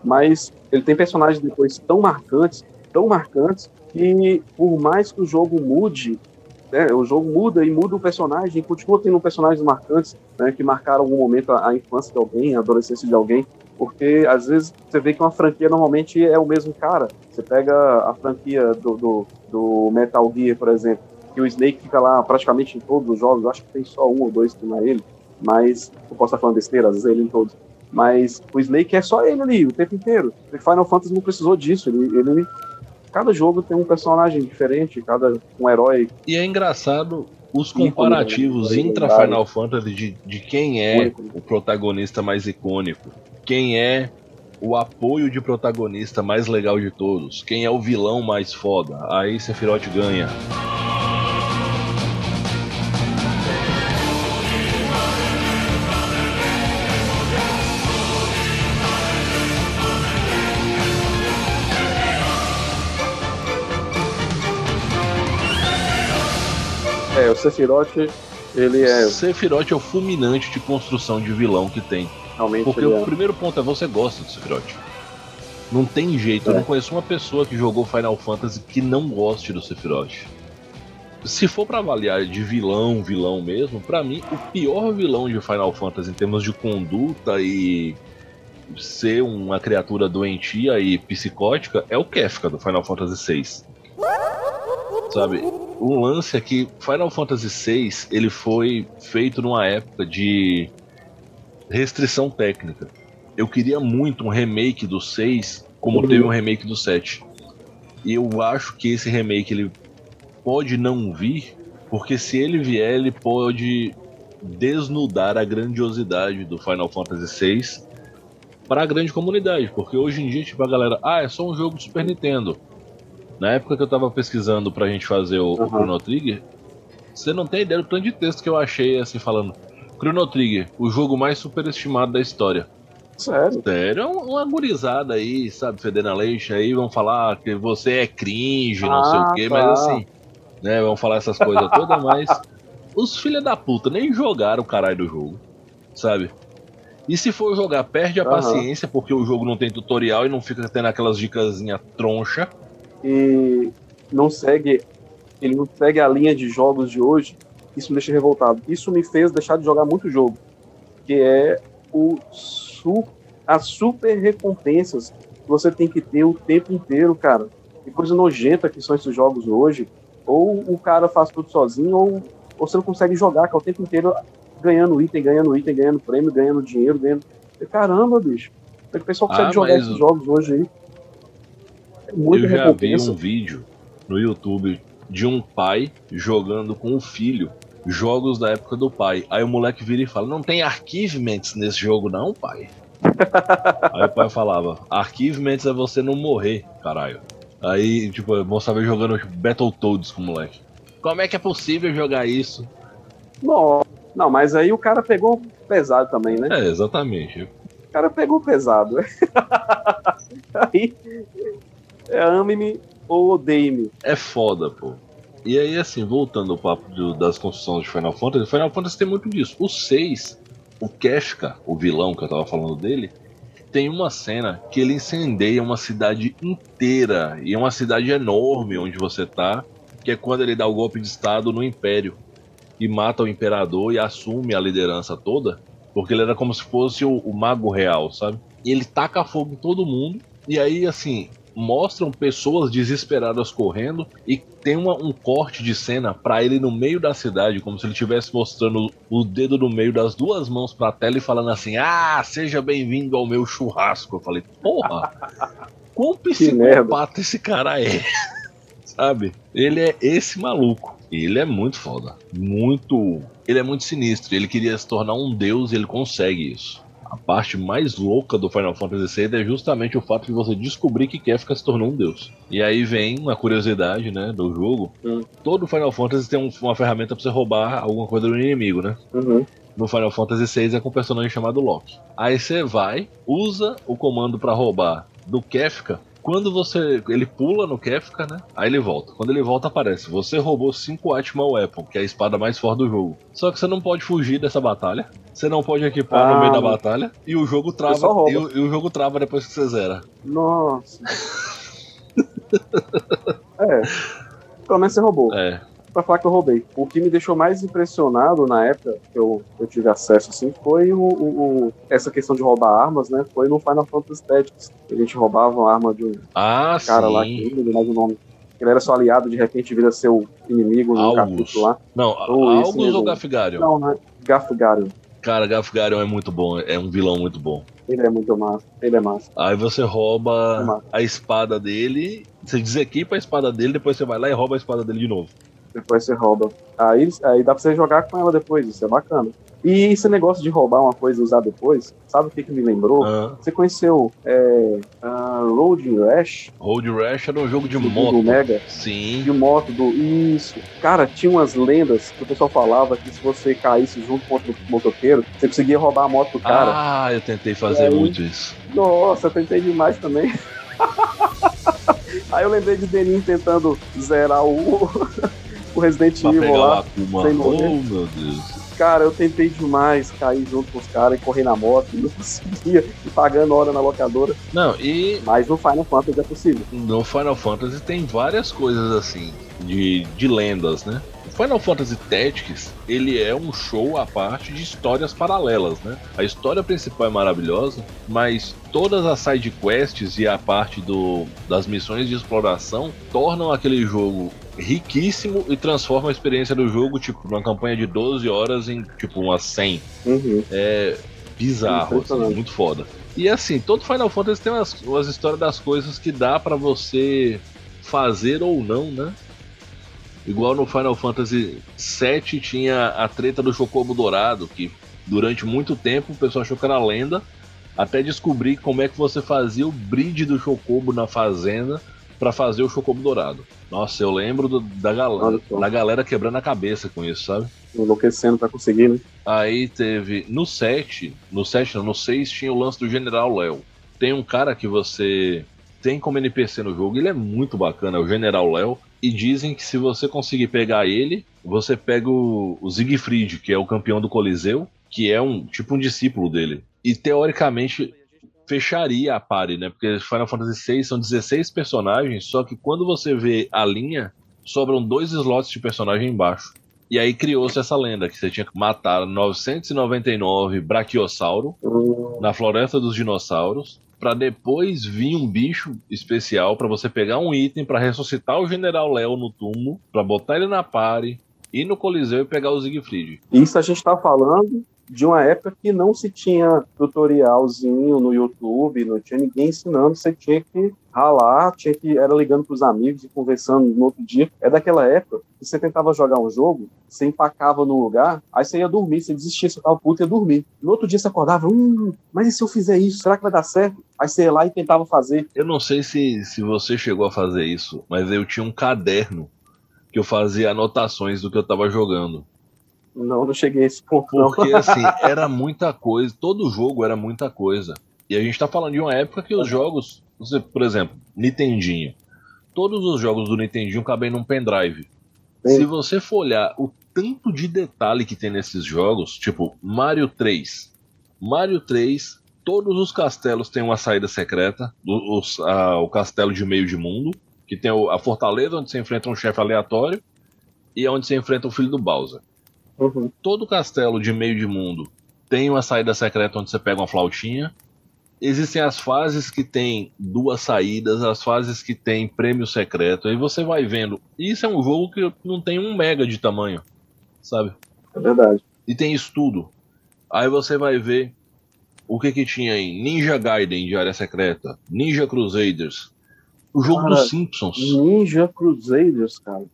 Mas ele tem personagens depois tão marcantes, tão marcantes, que por mais que o jogo mude, né, o jogo muda e muda o personagem, continua tendo personagens marcantes, né, que marcaram algum momento a, a infância de alguém, a adolescência de alguém. Porque às vezes você vê que uma franquia normalmente é o mesmo cara. Você pega a franquia do, do, do Metal Gear, por exemplo, que o Snake fica lá praticamente em todos os jogos, acho que tem só um ou dois que não é ele, mas eu posso estar falando besteira, às vezes é ele em todos. Mas o Snake é só ele ali o tempo inteiro. O Final Fantasy não precisou disso. Ele, ele cada jogo tem um personagem diferente, cada um herói. E é engraçado os comparativos né? intra Final Fantasy de, de quem é o protagonista mais icônico, quem é o apoio de protagonista mais legal de todos, quem é o vilão mais foda. Aí Sephiroth ganha. É, o Sephiroth, ele é. Sephiroth é o fulminante de construção de vilão que tem. Realmente Porque o é. primeiro ponto é você gosta do Sephiroth. Não tem jeito, É. eu não conheço uma pessoa que jogou Final Fantasy que não goste do Sephiroth. Se for pra avaliar de vilão, vilão mesmo, pra mim o pior vilão de Final Fantasy em termos de conduta e ser uma criatura doentia e psicótica é o Kefka do Final Fantasy VI. Sabe? O lance é que Final Fantasy VI ele foi feito numa época de restrição técnica. Eu queria muito um remake do 6, como teve um remake do 7. E eu acho que esse remake ele pode não vir, porque se ele vier, ele pode desnudar a grandiosidade do Final Fantasy VI para a grande comunidade, porque hoje em dia, tipo, a galera, ah, é só um jogo do Super Nintendo. Na época que eu tava pesquisando pra gente fazer o, o Uhum. Chrono Trigger, você não tem ideia do tanto de texto que eu achei, assim, falando Chrono Trigger, o jogo mais superestimado da história. Sério. Sério, é uma, gurizada aí, sabe, fedendo a leite aí, vão falar que você é cringe, não sei Ah, o quê, tá. mas assim, né, vão falar essas coisas todas, mas <laughs> os filha da puta nem jogaram o caralho do jogo, sabe? E se for jogar, perde a Aham. paciência, porque o jogo não tem tutorial e não fica tendo aquelas dicasinha troncha. E não segue. Ele não segue a linha de jogos de hoje. Isso me deixa revoltado. Isso me fez deixar de jogar muito jogo. Que é o su, as super recompensas que você tem que ter o tempo inteiro, cara. Que coisa nojenta que são esses jogos hoje. Ou o cara faz tudo sozinho, ou, ou você não consegue jogar, que é o tempo inteiro ganhando item, ganhando item, ganhando prêmio, ganhando dinheiro, ganhando. Caramba, bicho. O pessoal consegue Ah, jogar esses jogos hoje aí? É muita eu já vi recompensa. um vídeo no YouTube de um pai jogando com o filho jogos da época do pai. Aí o moleque vira e fala: Não tem achievements nesse jogo, não, pai. <laughs> Aí o pai falava: Achievements é você não morrer, caralho. Aí, tipo, eu mostrava jogando tipo, Battletoads com o moleque. Como é que é possível jogar isso? Não, não, mas aí o cara pegou pesado também, né? É, exatamente. O cara pegou pesado. <laughs> aí é ame-me ou odeie-me. É foda, pô. E aí, assim, voltando ao papo do- das construções de Final Fantasy, Final Fantasy tem muito disso. O 6, o Kefka, o vilão que eu tava falando dele, tem uma cena que ele incendeia uma cidade inteira. E é uma cidade enorme onde você tá, que é quando ele dá o golpe de estado no Império. E mata o Imperador e assume a liderança toda. Porque ele era como se fosse o, o mago real, sabe? E ele taca fogo em todo mundo. E aí, assim, mostram pessoas desesperadas correndo e tem uma- um corte de cena pra ele no meio da cidade, como se ele estivesse mostrando o dedo no meio das duas mãos pra tela e falando assim: Ah, seja bem-vindo ao meu churrasco. Eu falei, porra, quão psicopata esse cara é, <laughs> sabe? Ele é esse maluco. Ele é muito foda. Muito. Ele é muito sinistro. Ele queria se tornar um deus e ele consegue isso. A parte mais louca do Final Fantasy VI é justamente o fato de você descobrir que Kefka se tornou um deus. E aí vem uma curiosidade, né, do jogo. Hum. Todo Final Fantasy tem um- uma ferramenta pra você roubar alguma coisa do inimigo, né? Uhum. No Final Fantasy VI é com um personagem chamado Loki. Aí você vai, usa o comando pra roubar do Kefka. Quando você. Ele pula no Kefka, né? Aí ele volta. Quando ele volta, aparece. Você roubou 5 Atma Weapon, que é a espada mais forte do jogo. Só que você não pode fugir dessa batalha. Você não pode equipar no Ah, meio da não. batalha. E o jogo trava. E o, e o jogo trava depois que você zera. Nossa. <laughs> é. Pelo menos você roubou. É. pra falar que eu roubei. O que me deixou mais impressionado na época que eu, eu tive acesso, assim, foi o, o, o- essa questão de roubar armas, né? Foi no Final Fantasy Tactics. A gente roubava uma arma de um Ah, cara lá, sim. que não lembro o nome. Ele era seu aliado, de repente vira seu inimigo no Algus. capítulo lá. Não, Ou Algus ou Gafgarion? Não, né? Gafgarion. Cara, Gafgarion é muito bom, é um vilão muito bom. Ele é muito massa. Ele é massa. Aí você rouba Massa. a espada dele, você desequipa a espada dele, depois você vai lá e rouba a espada dele de novo. Depois você rouba. Aí, aí dá pra você jogar com ela depois, isso é bacana. E esse negócio de roubar uma coisa e usar depois, sabe o que, que me lembrou? Ah, Você conheceu é, Road Rash Road Rash era um jogo de moto. do Mega? Sim. De moto, do. Isso. Cara, tinha umas lendas que o pessoal falava que se você caísse junto com outro motoqueiro, você conseguia roubar a moto do cara. Ah, eu tentei fazer aí? muito isso. Nossa, eu tentei demais também. <laughs> Aí eu lembrei de Denim tentando zerar o, o Resident Pra Evil lá. Akuma. sem Oh, meu Deus. Cara, eu tentei demais cair junto com os caras e correr na moto, e <laughs> não conseguia, e pagando hora na locadora. Não, e Mas no Final Fantasy é possível. no Final Fantasy tem várias coisas assim, de, de lendas, né? O Final Fantasy Tactics, ele é um show à parte de histórias paralelas, né? A história principal é maravilhosa, mas todas as side quests e a parte do, das missões de exploração tornam aquele jogo riquíssimo e transformam a experiência do jogo, tipo, numa campanha de 12 horas em, tipo, umas 100. Uhum. É bizarro, assim, muito foda. E assim, todo Final Fantasy tem umas, umas histórias das coisas que dá pra você fazer ou não, né? Igual no Final Fantasy VII tinha a treta do Chocobo Dourado, que durante muito tempo o pessoal achou que era lenda, até descobrir como é que você fazia o bride do Chocobo na fazenda pra fazer o Chocobo Dourado. Nossa, eu lembro do- da, galera, da galera quebrando a cabeça com isso, sabe? Enlouquecendo pra conseguir, né? Aí teve. No 7, no 7 não, no 6 tinha o lance do General Léo. Tem um cara que você tem como NPC no jogo, ele é muito bacana, é o General Léo. E dizem que se você conseguir pegar ele, você pega o, o Siegfried, que é o campeão do Coliseu, que é um tipo um discípulo dele. E teoricamente fecharia a party, né? Porque Final Fantasy VI são 16 personagens, só que quando você vê a linha, sobram dois slots de personagem embaixo. E aí criou-se essa lenda que você tinha que matar 999 Brachiosauro na Floresta dos Dinossauros, pra depois vir um bicho especial pra você pegar um item pra ressuscitar o General Léo no túmulo, pra botar ele na party, ir no Coliseu e pegar o Siegfried. Isso a gente tá falando de uma época que não se tinha tutorialzinho no YouTube, não tinha ninguém ensinando, você tinha que ralar, tinha que era ligando pros amigos e conversando no outro dia. É daquela época que você tentava jogar um jogo, você empacava num lugar, aí você ia dormir, você desistia, você tava puto e ia dormir. No outro dia você acordava, hum, mas e se eu fizer isso, será que vai dar certo? Aí você ia lá e tentava fazer. Eu não sei se, se você chegou a fazer isso, mas eu tinha um caderno que eu fazia anotações do que eu tava jogando. Não, não cheguei a esse ponto, não. Porque <laughs> assim, era muita coisa, todo jogo era muita coisa. E a gente tá falando de uma época que os jogos, você, por exemplo, Nintendinho. Todos os jogos do Nintendinho cabem num pendrive. Sim. Se você for olhar o tanto de detalhe que tem nesses jogos, tipo Mario 3. Mario 3, todos os castelos têm uma saída secreta. O, os- a- o castelo de meio de mundo, que tem a fortaleza onde você enfrenta um chefe aleatório e é onde você enfrenta o filho do Bowser Uhum. todo castelo de meio de mundo tem uma saída secreta onde você pega uma flautinha. Existem as fases que tem duas saídas, as fases que tem prêmio secreto. Aí você vai vendo. Isso é um jogo que não tem um mega de tamanho, sabe? É verdade. E tem isso tudo. Aí você vai ver o que que tinha em Ninja Gaiden de área secreta, Ninja Crusaders, o jogo Cara, dos Simpsons. Ninja Crusaders, cara.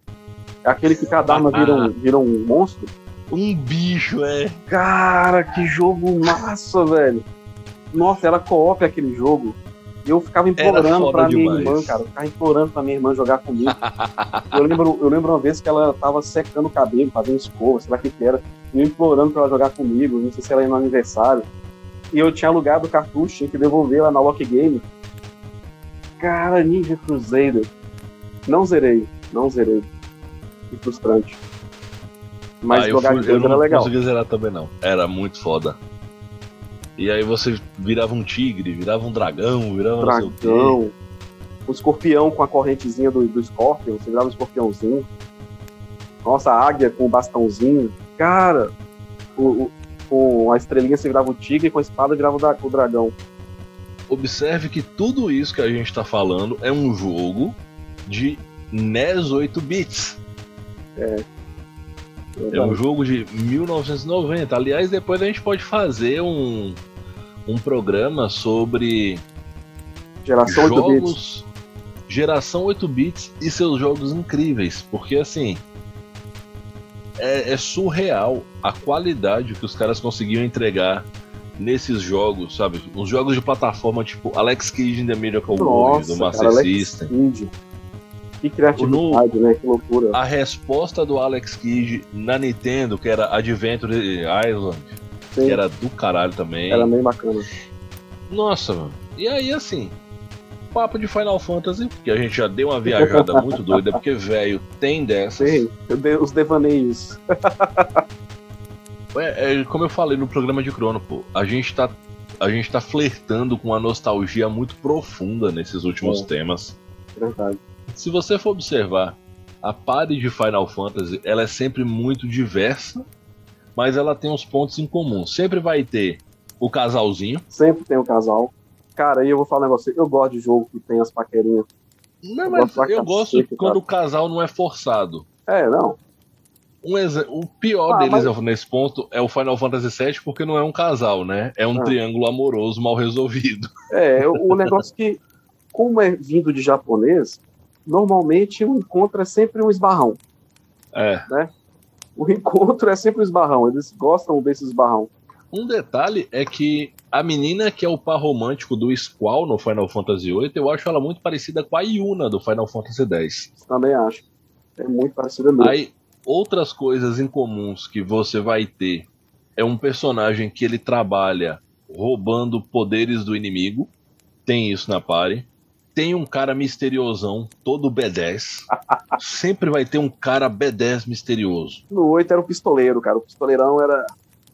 É aquele que cada arma vira um, vira um monstro. Um bicho, é. Cara, que jogo massa, velho. Nossa, era co-op aquele jogo. E eu ficava implorando pra minha demais. irmã, cara. Eu ficava implorando pra minha irmã jogar comigo. <laughs> eu, lembro, eu lembro uma vez que ela tava secando o cabelo, fazendo escova, sei lá o que que era. E eu implorando pra ela jogar comigo. Não sei se ela ia no aniversário. E eu tinha alugado o cartucho, tinha que devolver lá na Lock Game. Cara, Ninja Crusader. Não zerei, não zerei. Que frustrante. Mas Ah, eu, jogar fui, de eu dois era não legal. consegui zerar também não. Era muito foda. E aí você virava um tigre, virava um dragão, virava não dragão, o escorpião com a correntezinha do, do Scorpion, você virava um escorpiãozinho. Nossa, a águia com o bastãozinho. Cara, o, o, com a estrelinha você virava o tigre e com a espada virava o dragão. Observe que tudo isso que a gente está falando é um jogo de NES 8 bits. É. É um jogo de 1990. Aliás, depois a gente pode fazer um, um programa sobre Geração 8 bits. jogos geração 8 bits e seus jogos incríveis, porque assim é, é surreal a qualidade que os caras conseguiam entregar nesses jogos, sabe? Uns jogos de plataforma tipo Alex Kidd in the Miracle World do Nossa, Master cara, Alex System. Kidd. Que criatividade, né? Que loucura. A resposta do Alex Kidd na Nintendo, que era Adventure Island, Sim, que era do caralho também. era bem bacana. Nossa, mano. E aí, assim, papo de Final Fantasy, que a gente já deu uma viajada muito <laughs> doida, porque, velho, tem dessas. Sim, os devaneios. É, é, como eu falei no programa de Crono, pô, a gente tá. A gente tá flertando com uma nostalgia muito profunda nesses últimos É. temas. Verdade. Se você for observar, a party de Final Fantasy, ela é sempre muito diversa, mas ela tem uns pontos em comum. Sempre vai ter o casalzinho. Sempre tem o casal. Cara, aí eu vou falar um negócio. Eu gosto de jogo que tem as paquerinhas. Não, Eu mas gosto eu gosto cara. quando o casal não é forçado. É, não. Um o pior Ah, deles mas- é- nesse ponto é o Final Fantasy VII, porque não é um casal, né? É um Ah. triângulo amoroso mal resolvido. É, o o negócio que, como é vindo de japonês, normalmente o encontro é sempre um esbarrão. É. O encontro é sempre um esbarrão. Eles gostam desse esbarrão. Um detalhe é que a menina que é o par romântico do Squall no Final Fantasy VIII, eu acho ela muito parecida com a Yuna do Final Fantasy X. Também acho. É muito parecido mesmo. Aí, outras coisas incomuns que você vai ter é um personagem que ele trabalha roubando poderes do inimigo. Tem isso na party. Tem um cara misteriosão, todo B10. Sempre vai ter um cara B10 misterioso. No 8 era o pistoleiro, cara. O pistoleirão era,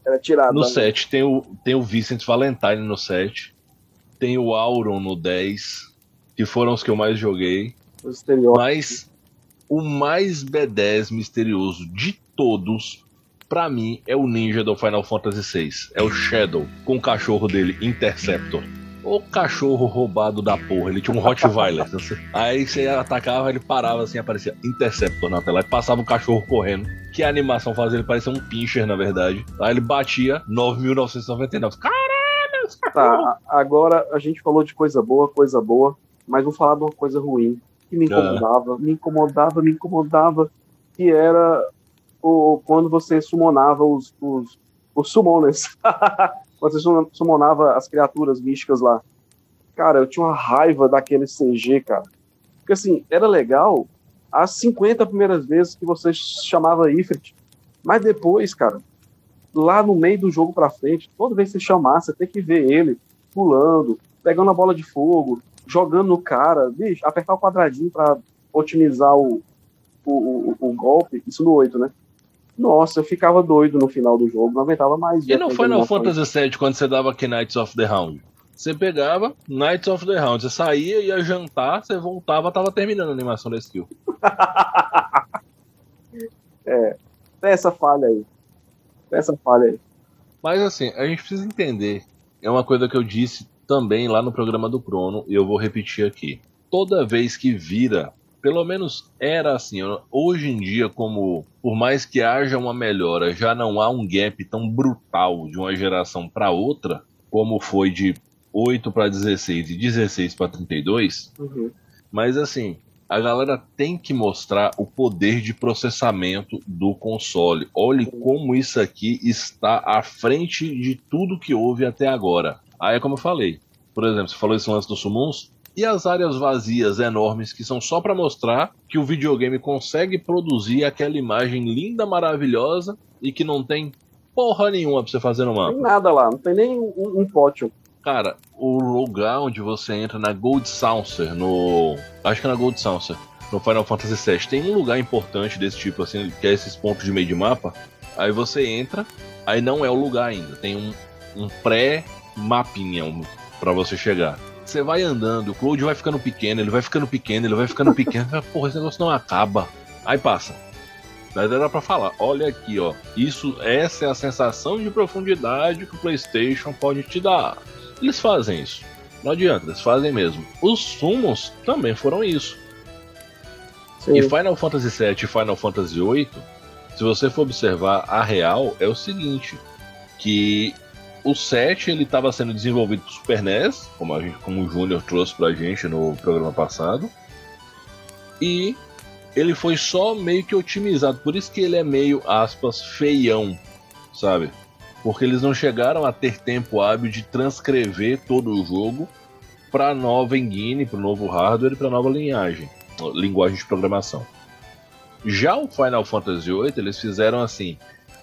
era tirado. No né? 7 tem o, tem o Vincent Valentine no 7. Tem o Auron no 10. Que foram os que eu mais joguei. Mas o mais B10 misterioso de todos, pra mim, é o ninja do Final Fantasy VI. É o Shadow, com o cachorro dele, Interceptor. O cachorro roubado da porra, ele tinha um Rottweiler. sei. Aí você atacava, ele parava assim, aparecia Interceptor na tela. Aí passava o cachorro correndo. Que a animação fazia ele parecer um pincher, na verdade. Aí ele batia 9.999. Caralho! Tá, agora a gente falou de coisa boa, coisa boa, mas vou falar de uma coisa ruim que me incomodava, me incomodava, me incomodava, que era o, quando você summonava os, os, os summoners. <laughs> quando você sum- summonava as criaturas místicas lá. Cara, eu tinha uma raiva daquele CG, cara. Porque assim, era legal as 50 primeiras vezes que você chamava Ifrit. Mas depois, cara, lá no meio do jogo pra frente, toda vez que você chamar, você tem que ver ele pulando, pegando a bola de fogo, jogando no cara, bicho, apertar o quadradinho pra otimizar o, o, o, o golpe, isso no 8, né? Nossa, eu ficava doido no final do jogo, não aguentava mais. E no aquela Final animação. Fantasy VII, quando você dava aqui Knights of the Round? Você pegava Knights of the Round, você saía, ia jantar, você voltava, tava terminando a animação da skill. <laughs> Tem essa falha aí. Tem essa falha aí. Mas assim, a gente precisa entender. É uma coisa que eu disse também lá no programa do Crono, e eu vou repetir aqui. Toda vez que vira, pelo menos era assim, hoje em dia, como por mais que haja uma melhora, já não há um gap tão brutal de uma geração para outra, como foi de 8 para 16 e 16 para 32, Uhum. mas assim, a galera tem que mostrar o poder de processamento do console. Olhe como isso aqui está à frente de tudo que houve até agora. Aí é como eu falei. Por exemplo, você falou esse lance dos summons. E as áreas vazias enormes que são só para mostrar que o videogame consegue produzir aquela imagem linda, maravilhosa e que não tem porra nenhuma pra você fazer no Não mapa. tem nada lá, não tem nem um, um pote. Cara, o lugar onde você entra na Gold Saucer, no. Acho que é na Gold Saucer, no Final Fantasy VII, tem um lugar importante desse tipo, assim, que é esses pontos de meio de mapa. Aí você entra, aí não é o lugar ainda, tem um, um pré-mapinha pra você chegar. Você vai andando, o Cloud vai ficando pequeno, ele vai ficando pequeno, ele vai ficando pequeno. Porra, esse negócio não acaba. Aí passa. Mas era pra falar, olha aqui, ó. Isso, essa é a sensação de profundidade que o PlayStation pode te dar. Eles fazem isso. Não adianta, eles fazem mesmo. Os Summons também foram isso. Sim. E Final Fantasy VII e Final Fantasy VIII, se você for observar a real, é o seguinte, que o 7 ele estava sendo desenvolvido para Super NES, como, a gente, como o Júnior trouxe pra gente no programa passado, e ele foi só meio que otimizado, por isso que ele é meio, aspas, feião, sabe? Porque eles não chegaram a ter tempo hábil de transcrever todo o jogo para nova engine, para o novo hardware e para nova linhagem, linguagem de programação. Já o Final Fantasy VIII eles fizeram assim: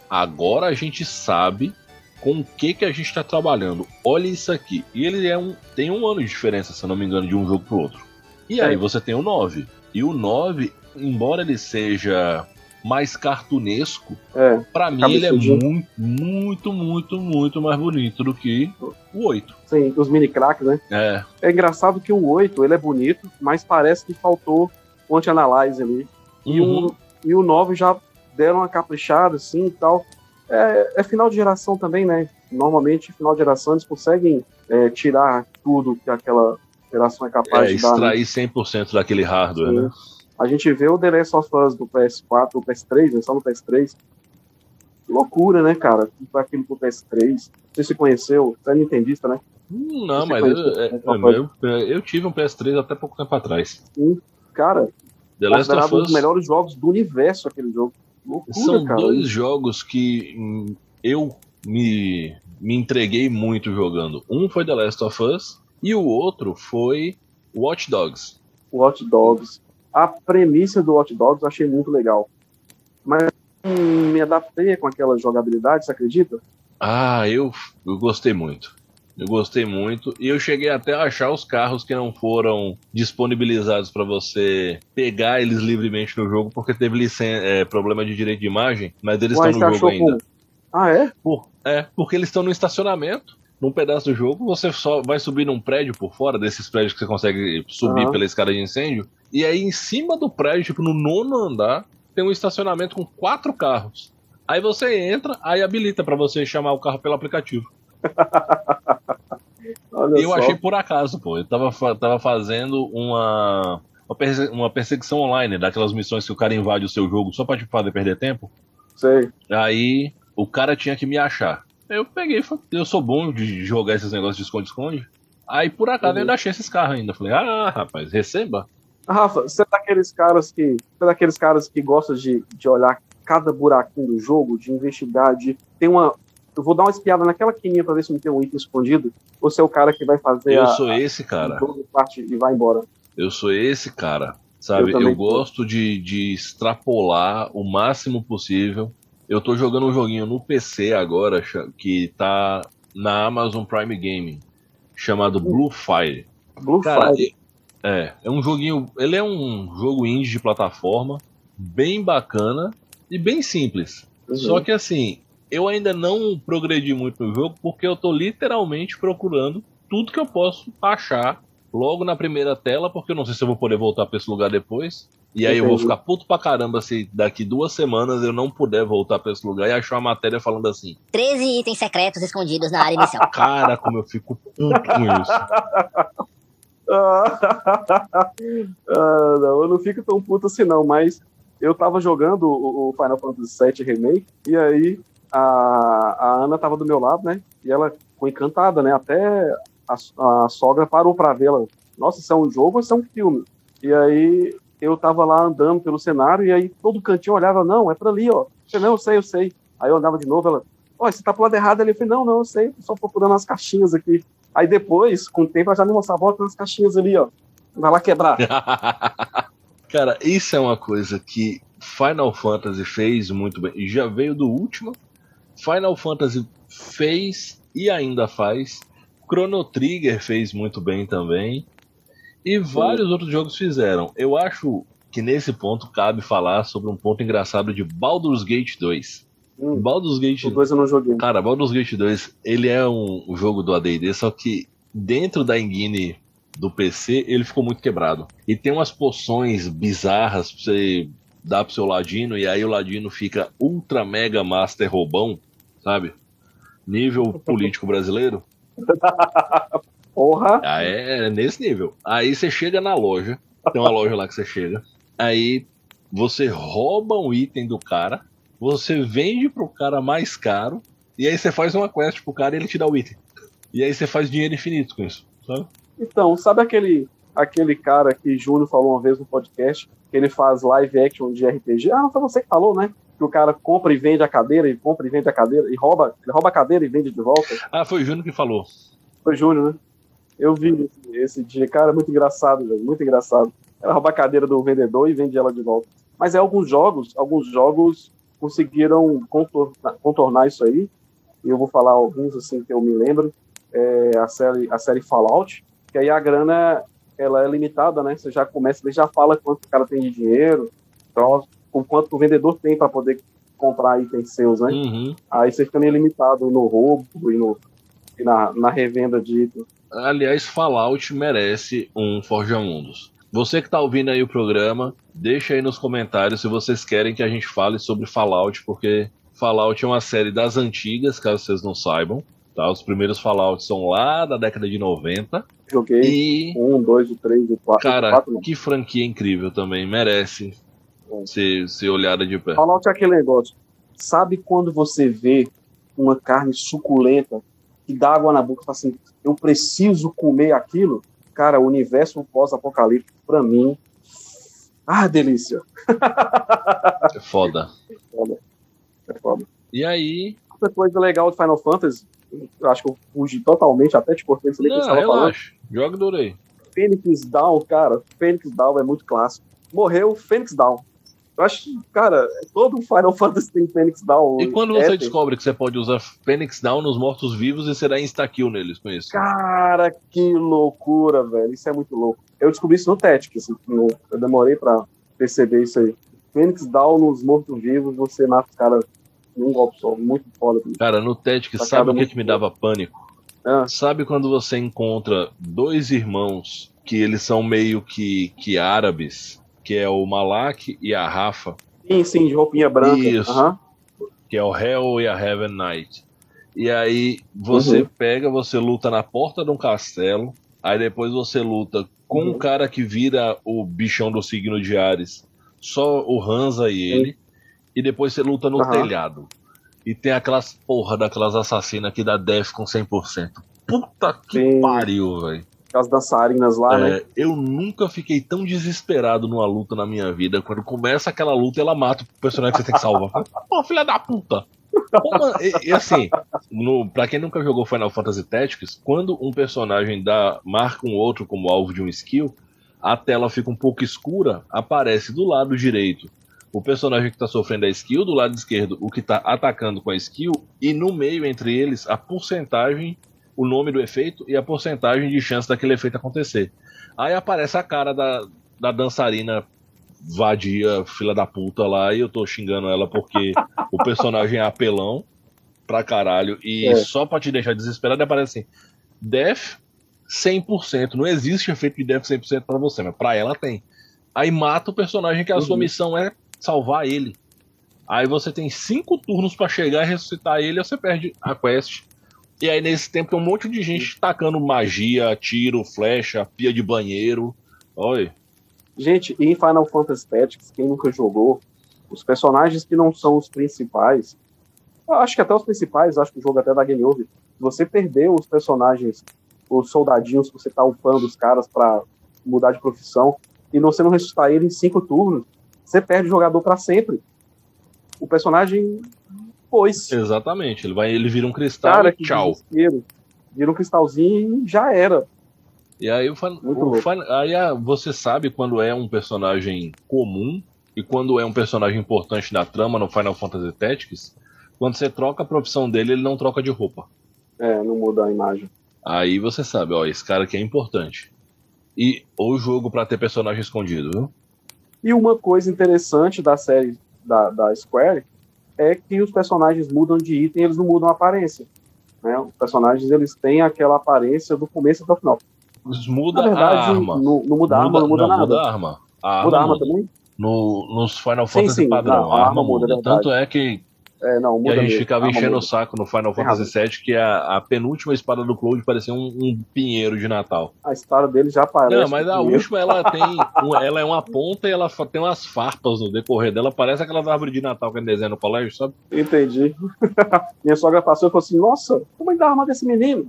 agora a gente sabe com o que que a gente está trabalhando. Olha isso aqui. E ele é um, tem um ano de diferença, se eu não me engano, de um jogo pro outro. E aí É. você tem o 9. E o 9, embora ele seja mais cartunesco, É, Pra mim ele é muito, muito, muito, muito mais bonito do que o 8. sim, os mini cracks, né? É, É engraçado que o 8, ele é bonito, mas parece que faltou o anti-analyze ali. E, Uhum. o, e o 9 já deram uma caprichada, assim, e tal. É, é final de geração também, né? Normalmente, final de geração, eles conseguem é, tirar tudo que aquela geração é capaz é de dar. né? extrair 100% daquele hardware, Sim. né? A gente vê o The Last of Us do PS4, do PS3, né? Só no PS3. Que loucura, né, cara? Foi aquilo pro PS3. Você se conheceu, você é nintendista, né? Não, Você mas eu, é- é- eu, eu tive um PS3 até pouco tempo atrás. Cara, The Last of considerado um Us dos melhores jogos do universo aquele jogo. Loucura, são cara. dois jogos que eu me, me entreguei muito jogando. Um foi The Last of Us e o outro foi Watch Dogs. Watch Dogs. A premissa do Watch Dogs eu achei muito legal. Mas me adaptei com aquela jogabilidade, você acredita? Ah, eu, eu gostei muito. Eu gostei muito. E eu cheguei até a achar os carros que não foram disponibilizados para você pegar eles livremente no jogo, porque teve licen é, problema de direito de imagem, mas eles Uai, estão no jogo ainda. como? Ah, é? Por- é, porque eles estão no estacionamento. Num pedaço do jogo, você só vai subir num prédio por fora, desses prédios que você consegue subir Aham. pela escada de incêndio. E aí, em cima do prédio, tipo, no nono andar, tem um estacionamento com quatro carros. Aí você entra, aí habilita pra você chamar o carro pelo aplicativo. <laughs> E eu só. achei por acaso, pô. Eu tava, tava fazendo uma, uma, perse- uma perseguição online, daquelas missões que o cara invade o seu jogo só pra te fazer perder tempo. Sei. Aí o cara tinha que me achar. Eu peguei, eu sou bom de jogar esses negócios de esconde-esconde. Aí por acaso Uhum. eu ainda achei esses carros ainda. Falei, ah, rapaz, receba. Rafa, você é daqueles caras que. Você é daqueles caras que gosta de, de olhar cada buraquinho do jogo, de investigar, de. Tem uma. Eu vou dar uma espiada naquela quininha pra ver se não tem um item escondido. Ou você é o cara que vai fazer Eu a, sou esse cara. parte e vai embora. Eu sou esse cara. Sabe? Eu Eu, gosto de, de extrapolar o máximo possível. Eu tô jogando um joguinho no PC agora que tá na Amazon Prime Gaming, chamado Blue Fire. Blue Cara, Fire. é, é um joguinho. Ele é um jogo indie de plataforma, bem bacana e bem simples. Uhum. Só que assim, eu ainda não progredi muito no jogo porque eu tô literalmente procurando tudo que eu posso achar logo na primeira tela, porque eu não sei se eu vou poder voltar pra esse lugar depois. E aí eu vou ficar puto pra caramba se daqui duas semanas eu não puder voltar pra esse lugar e achar uma matéria falando assim, 13 itens secretos escondidos na área inicial. <laughs> cara, como eu fico puto com isso. <laughs> Ah, não, eu não fico tão puto assim não, mas eu tava jogando o, o Final Fantasy VII Remake e aí a, a Ana tava do meu lado, né? E ela ficou encantada, né? Até a, a sogra parou pra vê-la. Nossa, isso é um jogo ou isso é um filme? E aí eu tava lá andando pelo cenário e aí todo cantinho olhava, não, é pra ali, ó. Eu falei, não, eu sei, eu sei. Aí eu andava de novo, ela, ó, você tá pro lado errado ali. Eu falei, não, não, eu sei, só procurando as caixinhas aqui. Aí depois, com o tempo, ela já me mostrava, tem umas caixinhas ali, ó. Vai lá quebrar. <laughs> Cara, isso é uma coisa que Final Fantasy fez muito bem. Já veio do último. Final Fantasy fez e ainda faz. Chrono Trigger fez muito bem também. E vários outros jogos fizeram. Eu acho que nesse ponto cabe falar sobre um ponto engraçado de Baldur's Gate 2. Hum, Baldur's Gate os dois eu não joguei. Cara, Baldur's Gate 2, ele é um, um jogo do AD&D, só que dentro da engine do PC, ele ficou muito quebrado. E tem umas poções bizarras pra você dá pro seu Ladino, e aí o Ladino fica ultra mega master roubão, sabe? Nível <laughs> político brasileiro. <laughs> Porra! Ah, é nesse nível. Aí você chega na loja, tem uma loja lá que você chega, aí você rouba um item do cara, você vende pro cara mais caro, e aí você faz uma quest pro cara e ele te dá o item. E aí você faz dinheiro infinito com isso, sabe? Então, sabe aquele, aquele cara que Júnior falou uma vez no podcast, que ele faz live action de RPG? Ah, não foi você que falou, né? Que o cara compra e vende a cadeira, e compra e vende a cadeira, e rouba, ele rouba a cadeira e vende de volta. Ah, foi o Júnior que falou. Foi Júnior, né? Eu vi esse, esse dia, cara, muito engraçado, velho, muito engraçado. Ela rouba a cadeira do vendedor e vende ela de volta. Mas é alguns jogos, alguns jogos conseguiram contornar, contornar isso aí. E eu vou falar alguns assim que eu me lembro. É a série, a série Fallout, que aí a grana ela é limitada, né? Você já começa, ele já fala quanto o cara tem de dinheiro, então, o quanto o vendedor tem para poder comprar itens seus, né? Uhum. Aí você fica meio limitado no roubo e, no, e na, na revenda de itens. Aliás, Fallout merece um Forja Mundos. Você que tá ouvindo aí o programa, deixa aí nos comentários se vocês querem que a gente fale sobre Fallout, porque Fallout é uma série das antigas, caso vocês não saibam. Tá? Os primeiros Fallout são lá da década de 90. Joguei E, um, dois, três, quatro. cara, quatro que franquia incrível também. Merece ser, ser olhada de perto. Fallout é aquele negócio. Sabe quando você vê uma carne suculenta que dá água na boca e fala assim, eu preciso comer aquilo? Cara, o universo pós-apocalíptico, pra mim, ah, delícia. É foda. É foda. E aí. Outra coisa legal de Final Fantasy, eu acho que eu fugi totalmente, até te cortei, nem que estava falando. relaxa. Joga e durei. Phoenix Down, cara, Phoenix Down é muito clássico. Morreu Phoenix Down. Eu acho que, cara, todo Final Fantasy tem Phoenix Down. E quando você Ether. descobre que você pode usar Phoenix Down nos mortos-vivos e será insta-kill neles com isso? Cara, que loucura, velho. Isso é muito louco. Eu descobri isso no Tactics. Assim, no- eu demorei pra perceber isso aí. Phoenix Down nos mortos-vivos, você mata os caras num golpe só. Muito foda. Cara, no Tactics, sabe o que, que me dava pânico? Ah. Sabe quando você encontra dois irmãos que eles são meio que, que árabes, que é o Malak e a Rafa, Sim, sim, de roupinha branca. Isso. Aham. que é o Hell e a Heaven Knight. E aí você Uhum. pega, você luta na porta de um castelo, aí depois você luta com Uhum. um cara que vira o bichão do signo de Ares, só o Hansa e ele, e depois você luta no Aham. telhado. E tem aquelas porra daquelas assassinas que dá def com 100%. Puta que Sim. pariu, velho. As dançarinas lá, né? É, eu nunca fiquei tão desesperado numa luta na minha vida. Quando começa aquela luta, ela mata o personagem que você tem que salvar. <laughs> Pô, filha da puta! Mano, e, e assim, no, pra quem nunca jogou Final Fantasy Tactics, quando um personagem dá, marca um outro como alvo de um skill, a tela fica um pouco escura, aparece do lado direito o personagem que tá sofrendo a skill, do lado esquerdo o que tá atacando com a skill, e no meio entre eles a porcentagem, o nome do efeito e a porcentagem de chance daquele efeito acontecer. Aí aparece a cara da, da dançarina vadia, fila da puta lá, e eu tô xingando ela porque <laughs> o personagem é apelão pra caralho, e É. só pra te deixar desesperado aparece assim, def 100%, não existe efeito de def 100% pra você, mas pra ela tem. Aí mata o personagem que a sua Uhum. missão é salvar ele. Aí você tem cinco turnos pra chegar e ressuscitar ele, você perde a quest. E aí nesse tempo tem um monte de gente tacando magia, tiro, flecha, pia de banheiro. Oi. Gente, e em Final Fantasy Tactics, quem nunca jogou, os personagens que não são os principais, acho que até os principais, acho que o jogo até da Game Over, você perdeu os personagens, os soldadinhos que você tá upando os caras pra mudar de profissão, e você não ressuscitar ele em cinco turnos, você perde o jogador pra sempre. O personagem pois. Exatamente. Ele vai, ele vira um cristal Cara, e tchau. desespero. Vira um cristalzinho e já era. E aí, o, fan- o fan- aí ah, você sabe quando é um personagem comum e quando é um personagem importante na trama no Final Fantasy Tactics. Quando você troca a profissão dele, ele não troca de roupa. É, não muda a imagem. Aí você sabe, ó, esse cara aqui é importante. E o jogo pra ter personagem escondido, viu? E uma coisa interessante da série da, da Square é que os personagens mudam de item, eles não mudam a aparência. Né? Os personagens eles têm aquela aparência do começo até o final. Muda Na verdade, a arma. Não, não muda a arma, não muda nada. Muda a arma. A arma muda a arma muda. também? no, nos Final Sim, Fantasy sim, padrão. não, a arma muda. é verdade. Tanto é que, É, não, muda a gente mesmo. ficava Ah, enchendo muda. o saco no Final Fantasy VII que a, a penúltima espada do Cloud parecia um, um pinheiro de Natal. A história dele já aparece. Não, mas a primeiro. última ela tem. <laughs> um- ela é uma ponta e ela tem umas farpas no decorrer dela. Parece aquelas árvores de Natal que a gente desenha no colégio, sabe? Entendi. <laughs> Minha sogra passou e falou assim: Nossa, como é da arma desse menino?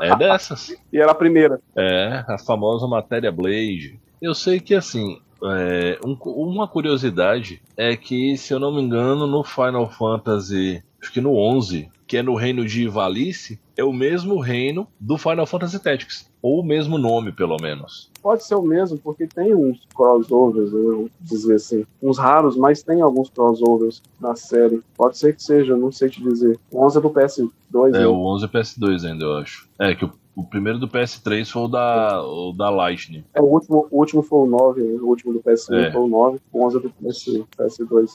É dessas. <laughs> E era a primeira. É, a famosa matéria Blade. Eu sei que, assim, é, um- uma curiosidade é que, se eu não me engano, no Final Fantasy, acho que no 11, que é no reino de Ivalice, é o mesmo reino do Final Fantasy Tactics. Ou o mesmo nome, pelo menos. Pode ser o mesmo, porque tem uns crossovers, eu vou dizer assim. Uns raros, mas tem alguns crossovers na série. Pode ser que seja, não sei te dizer. O 11 é do PS2, É né? o 11 PS2 ainda, eu acho. É, que o, o primeiro do PS3 foi o da, o da Lightning. É, o, último, o último foi o 9, né? o último do PS1 É. foi o 9, o 11 é do PS, PS2.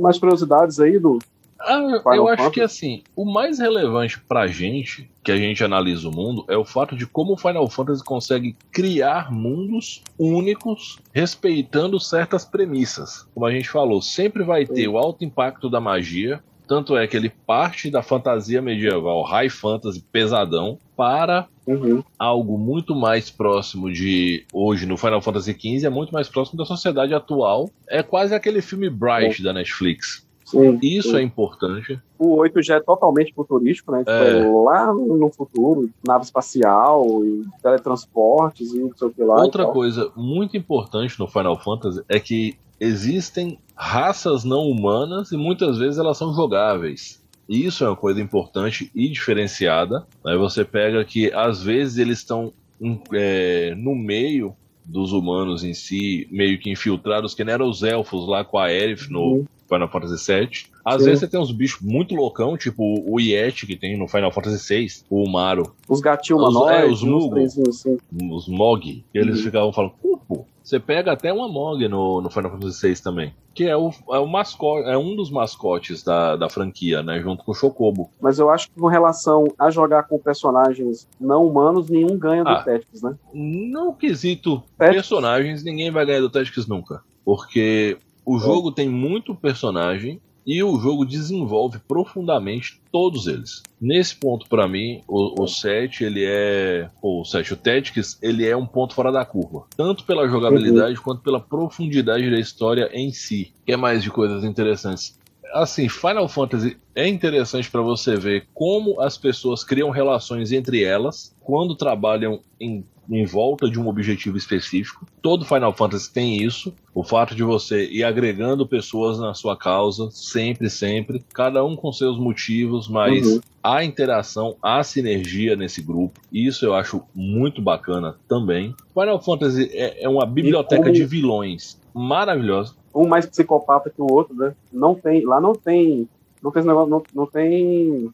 Mais curiosidades aí do. Ah, Final eu acho Fantasy? que assim, o mais relevante pra gente, que a gente analisa o mundo, é o fato de como o Final Fantasy consegue criar mundos únicos, respeitando certas premissas. Como a gente falou, sempre vai ter o alto impacto da magia, tanto é que ele parte da fantasia medieval, high fantasy, pesadão, para Uhum. algo muito mais próximo de hoje no Final Fantasy XV, é muito mais próximo da sociedade atual. É quase aquele filme Bright da Netflix. Sim. Isso sim. é importante. O 8 já é totalmente futurístico, né? Tipo, É. é lá no futuro, nave espacial e teletransportes e não sei o que lá. Outra coisa muito importante no Final Fantasy é que existem raças não humanas e muitas vezes elas são jogáveis. E Isso é uma coisa importante e diferenciada. Aí você pega que às vezes eles estão em- é, no meio dos humanos em si, meio que infiltrados, que nem eram os elfos lá com a Aerith no Uhum. Final Fantasy VII. Às Sim. vezes você tem uns bichos muito loucão, tipo o Yeti que tem no Final Fantasy VI, o Maru, Os gatinhos Os- é, os assim. os Mog, e eles Uhum. ficavam falando, Cupo. Você pega até uma Mog no, no Final Fantasy VI também. Que é o, é o mascote, é um dos mascotes da, da franquia, né? Junto com o Chocobo. Mas eu acho que com relação a jogar com personagens não humanos, nenhum ganha do Ah. Tactics, né? No quesito Tactics. personagens, ninguém vai ganhar do Tactics nunca. Porque o jogo tem muito personagem e o jogo desenvolve profundamente todos eles. Nesse ponto, pra mim, o, o 7, ele é. Pô, o 7, o Tactics, ele é um ponto fora da curva. Tanto pela jogabilidade quanto pela profundidade da história em si. Que é mais de coisas interessantes. Assim, Final Fantasy é interessante pra você ver como as pessoas criam relações entre elas quando trabalham em, em volta de um objetivo específico. Todo Final Fantasy tem isso. O fato de você ir agregando pessoas na sua causa, sempre, sempre, cada um com seus motivos, mas Uhum. há interação, há sinergia nesse grupo. Isso eu acho muito bacana também. Final Fantasy é, é uma biblioteca como- de vilões maravilhosa. Um mais psicopata que o outro, né? Não tem, lá não tem, não tem negócio, não, não tem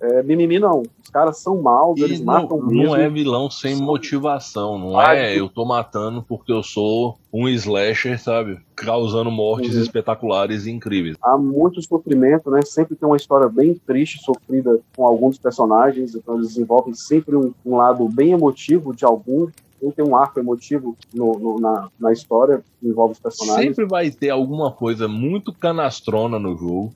é, mimimi, não. Os caras são maus, eles E matam não, mesmo. não é vilão sem São- motivação, não Ah, é que- eu tô matando porque eu sou um slasher, sabe? Causando mortes Uhum. espetaculares e incríveis. Há muito sofrimento, né? Sempre tem uma história bem triste, sofrida com alguns personagens, então eles desenvolvem sempre um, um lado bem emotivo de algum. Tem tem um arco emotivo no- no- na, na história que envolve os personagens. Sempre vai ter alguma coisa muito canastrona no jogo.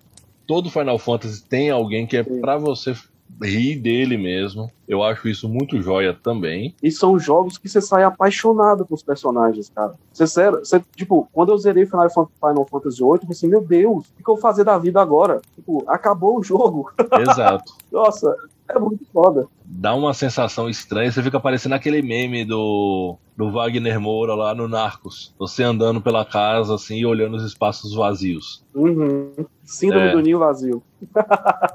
Todo Final Fantasy tem alguém que é pra você rir dele mesmo. Eu acho isso muito joia também. E são jogos que você sai apaixonado com os personagens, cara. Você, sério, você, tipo, quando eu zerei Final, Final Fantasy VIII, eu falei assim, meu Deus, o que que eu vou fazer da vida agora? Tipo, acabou o jogo. <laughs> Exato. Nossa, é muito foda. Dá uma sensação estranha, você fica parecendo aquele meme do, do Wagner Moura lá no Narcos. Você andando pela casa assim e olhando os espaços vazios. Uhum. Síndrome É. do ninho vazio.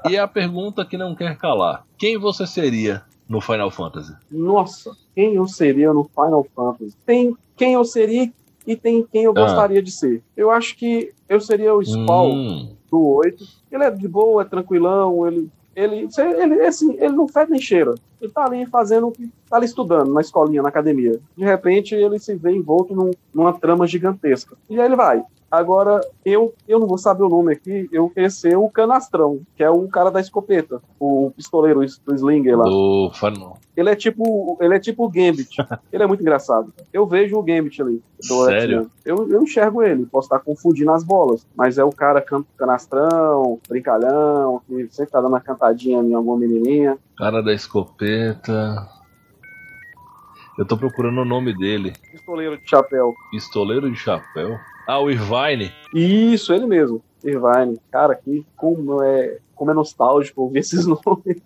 E a pergunta que não quer calar: quem você seria no Final Fantasy? Nossa, quem eu seria no Final Fantasy? Tem quem eu seria e tem quem eu Ah. gostaria de ser. Eu acho que eu seria o Spawn Hum, do 8. Ele é de boa, é tranquilão, ele. Ele, ele, assim, ele não fede nem cheira. Ele tá ali fazendo, tá ali estudando na escolinha, na academia. De repente, ele se vê envolto num, numa trama gigantesca. E aí ele vai. Agora, eu, eu não vou saber o nome aqui, eu conheci o Canastrão, que é o cara da escopeta, o pistoleiro do Slinger lá. Do Fan- Ele é tipo, ele é tipo o Gambit. <laughs> ele é muito engraçado. Eu vejo o Gambit ali. Sério? Eu, eu enxergo ele, posso estar confundindo as bolas, mas é o cara can- canastrão, brincalhão, que sempre tá dando uma cantadinha em alguma menininha. Cara da escopeta. Eu tô procurando o nome dele. Pistoleiro de chapéu. Pistoleiro de chapéu. Ah, o Irvine. Isso, ele mesmo. Irvine. Cara, que como é, como é nostálgico ouvir esses <laughs> nomes.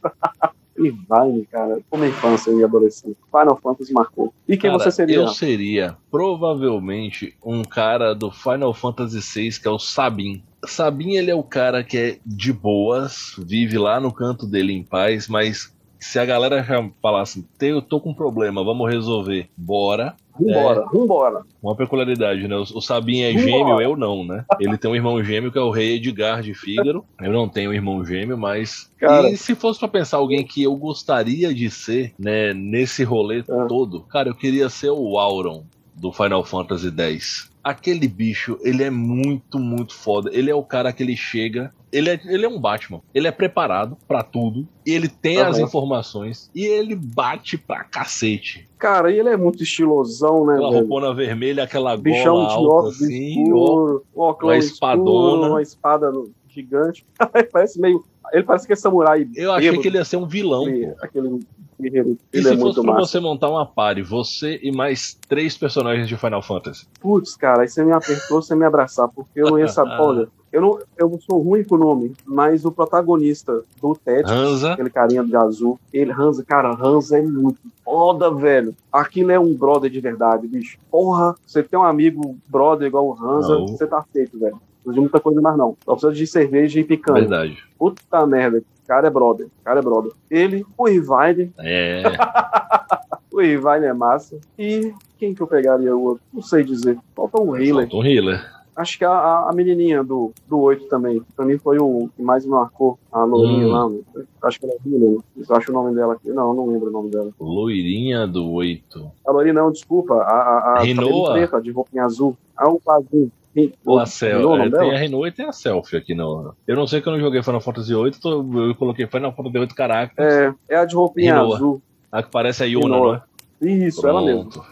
Irvine, cara. Como é infância e adolescente. Final Fantasy marcou. E quem Cara, você seria? Eu seria provavelmente um cara do Final Fantasy VI que é o Sabin. Sabin ele é o cara que é de boas, vive lá no canto dele em paz, mas se a galera já falar assim, "Tem- eu tô com um problema, vamos resolver, bora. Vambora, vambora. Uma peculiaridade, né? O, o Sabin é Vambora. gêmeo, eu não, né? Ele tem um irmão gêmeo que é o rei Edgar de Fígaro. Eu não tenho um irmão gêmeo, mas. Cara. E se fosse pra pensar alguém que eu gostaria de ser, né, nesse rolê Ah. todo, cara, eu queria ser o Auron do Final Fantasy X. Aquele bicho, ele é muito, muito foda. Ele é o cara que ele chega. Ele é, ele é um Batman. Ele é preparado pra tudo. E ele tem as Aham. informações. E ele bate pra cacete. Cara, e ele é muito estilosão, né, Aquela velho? roupona vermelha, aquela Bichão gola de alta assim, ó. escuro, um óculos uma escuro, espadona. uma espada gigante. <laughs> parece meio. Ele parece que é samurai. Eu achei bêbado, que ele ia ser um vilão, aquele, pô. aquele guerreiro. E Ele se é fosse muito pra massa. você montar uma party, você e mais três personagens de Final Fantasy? Putz, cara, aí você me apertou, você me abraçar, porque eu não ia saber. <laughs> Olha, eu não, eu sou ruim com o nome, mas o protagonista do TED, Hansa, aquele carinha de azul, ele, Hansa, cara, Hansa é muito foda, velho. Aquilo é um brother de verdade, bicho. Porra, você tem um amigo brother igual o Hansa, Não. você tá feito, velho. Não precisa de muita coisa mais, não. Só precisa de cerveja e picanha. verdade. Puta merda, cara é brother, o cara é brother. Ele, o Irvine, É, <laughs> o Irvine é massa. E quem que eu pegaria o outro? Não sei dizer. Falta um healer. Tom Healer. Acho que a, a, a menininha do, do 8 também. Pra mim foi o que mais me marcou. A Lourinha Hum. lá. mano. Acho que era Healer. Eu acho o nome dela aqui. Não, não lembro o nome dela. Loirinha do 8. A Lourinha não, desculpa. A, a, a Rinoa? cabelo preto, a de roupinha azul. Ah, o azul. Ri- Ou a Cel é, tem a Renault e tem a Selfie aqui no. Eu não sei que eu não joguei Final Fantasy VIII, tô- eu coloquei Final Fantasy VIII Caracas. É, é a de roupinha Rinoa. azul. A que parece a Yuna, não é? Isso, ela mesmo. Pronto.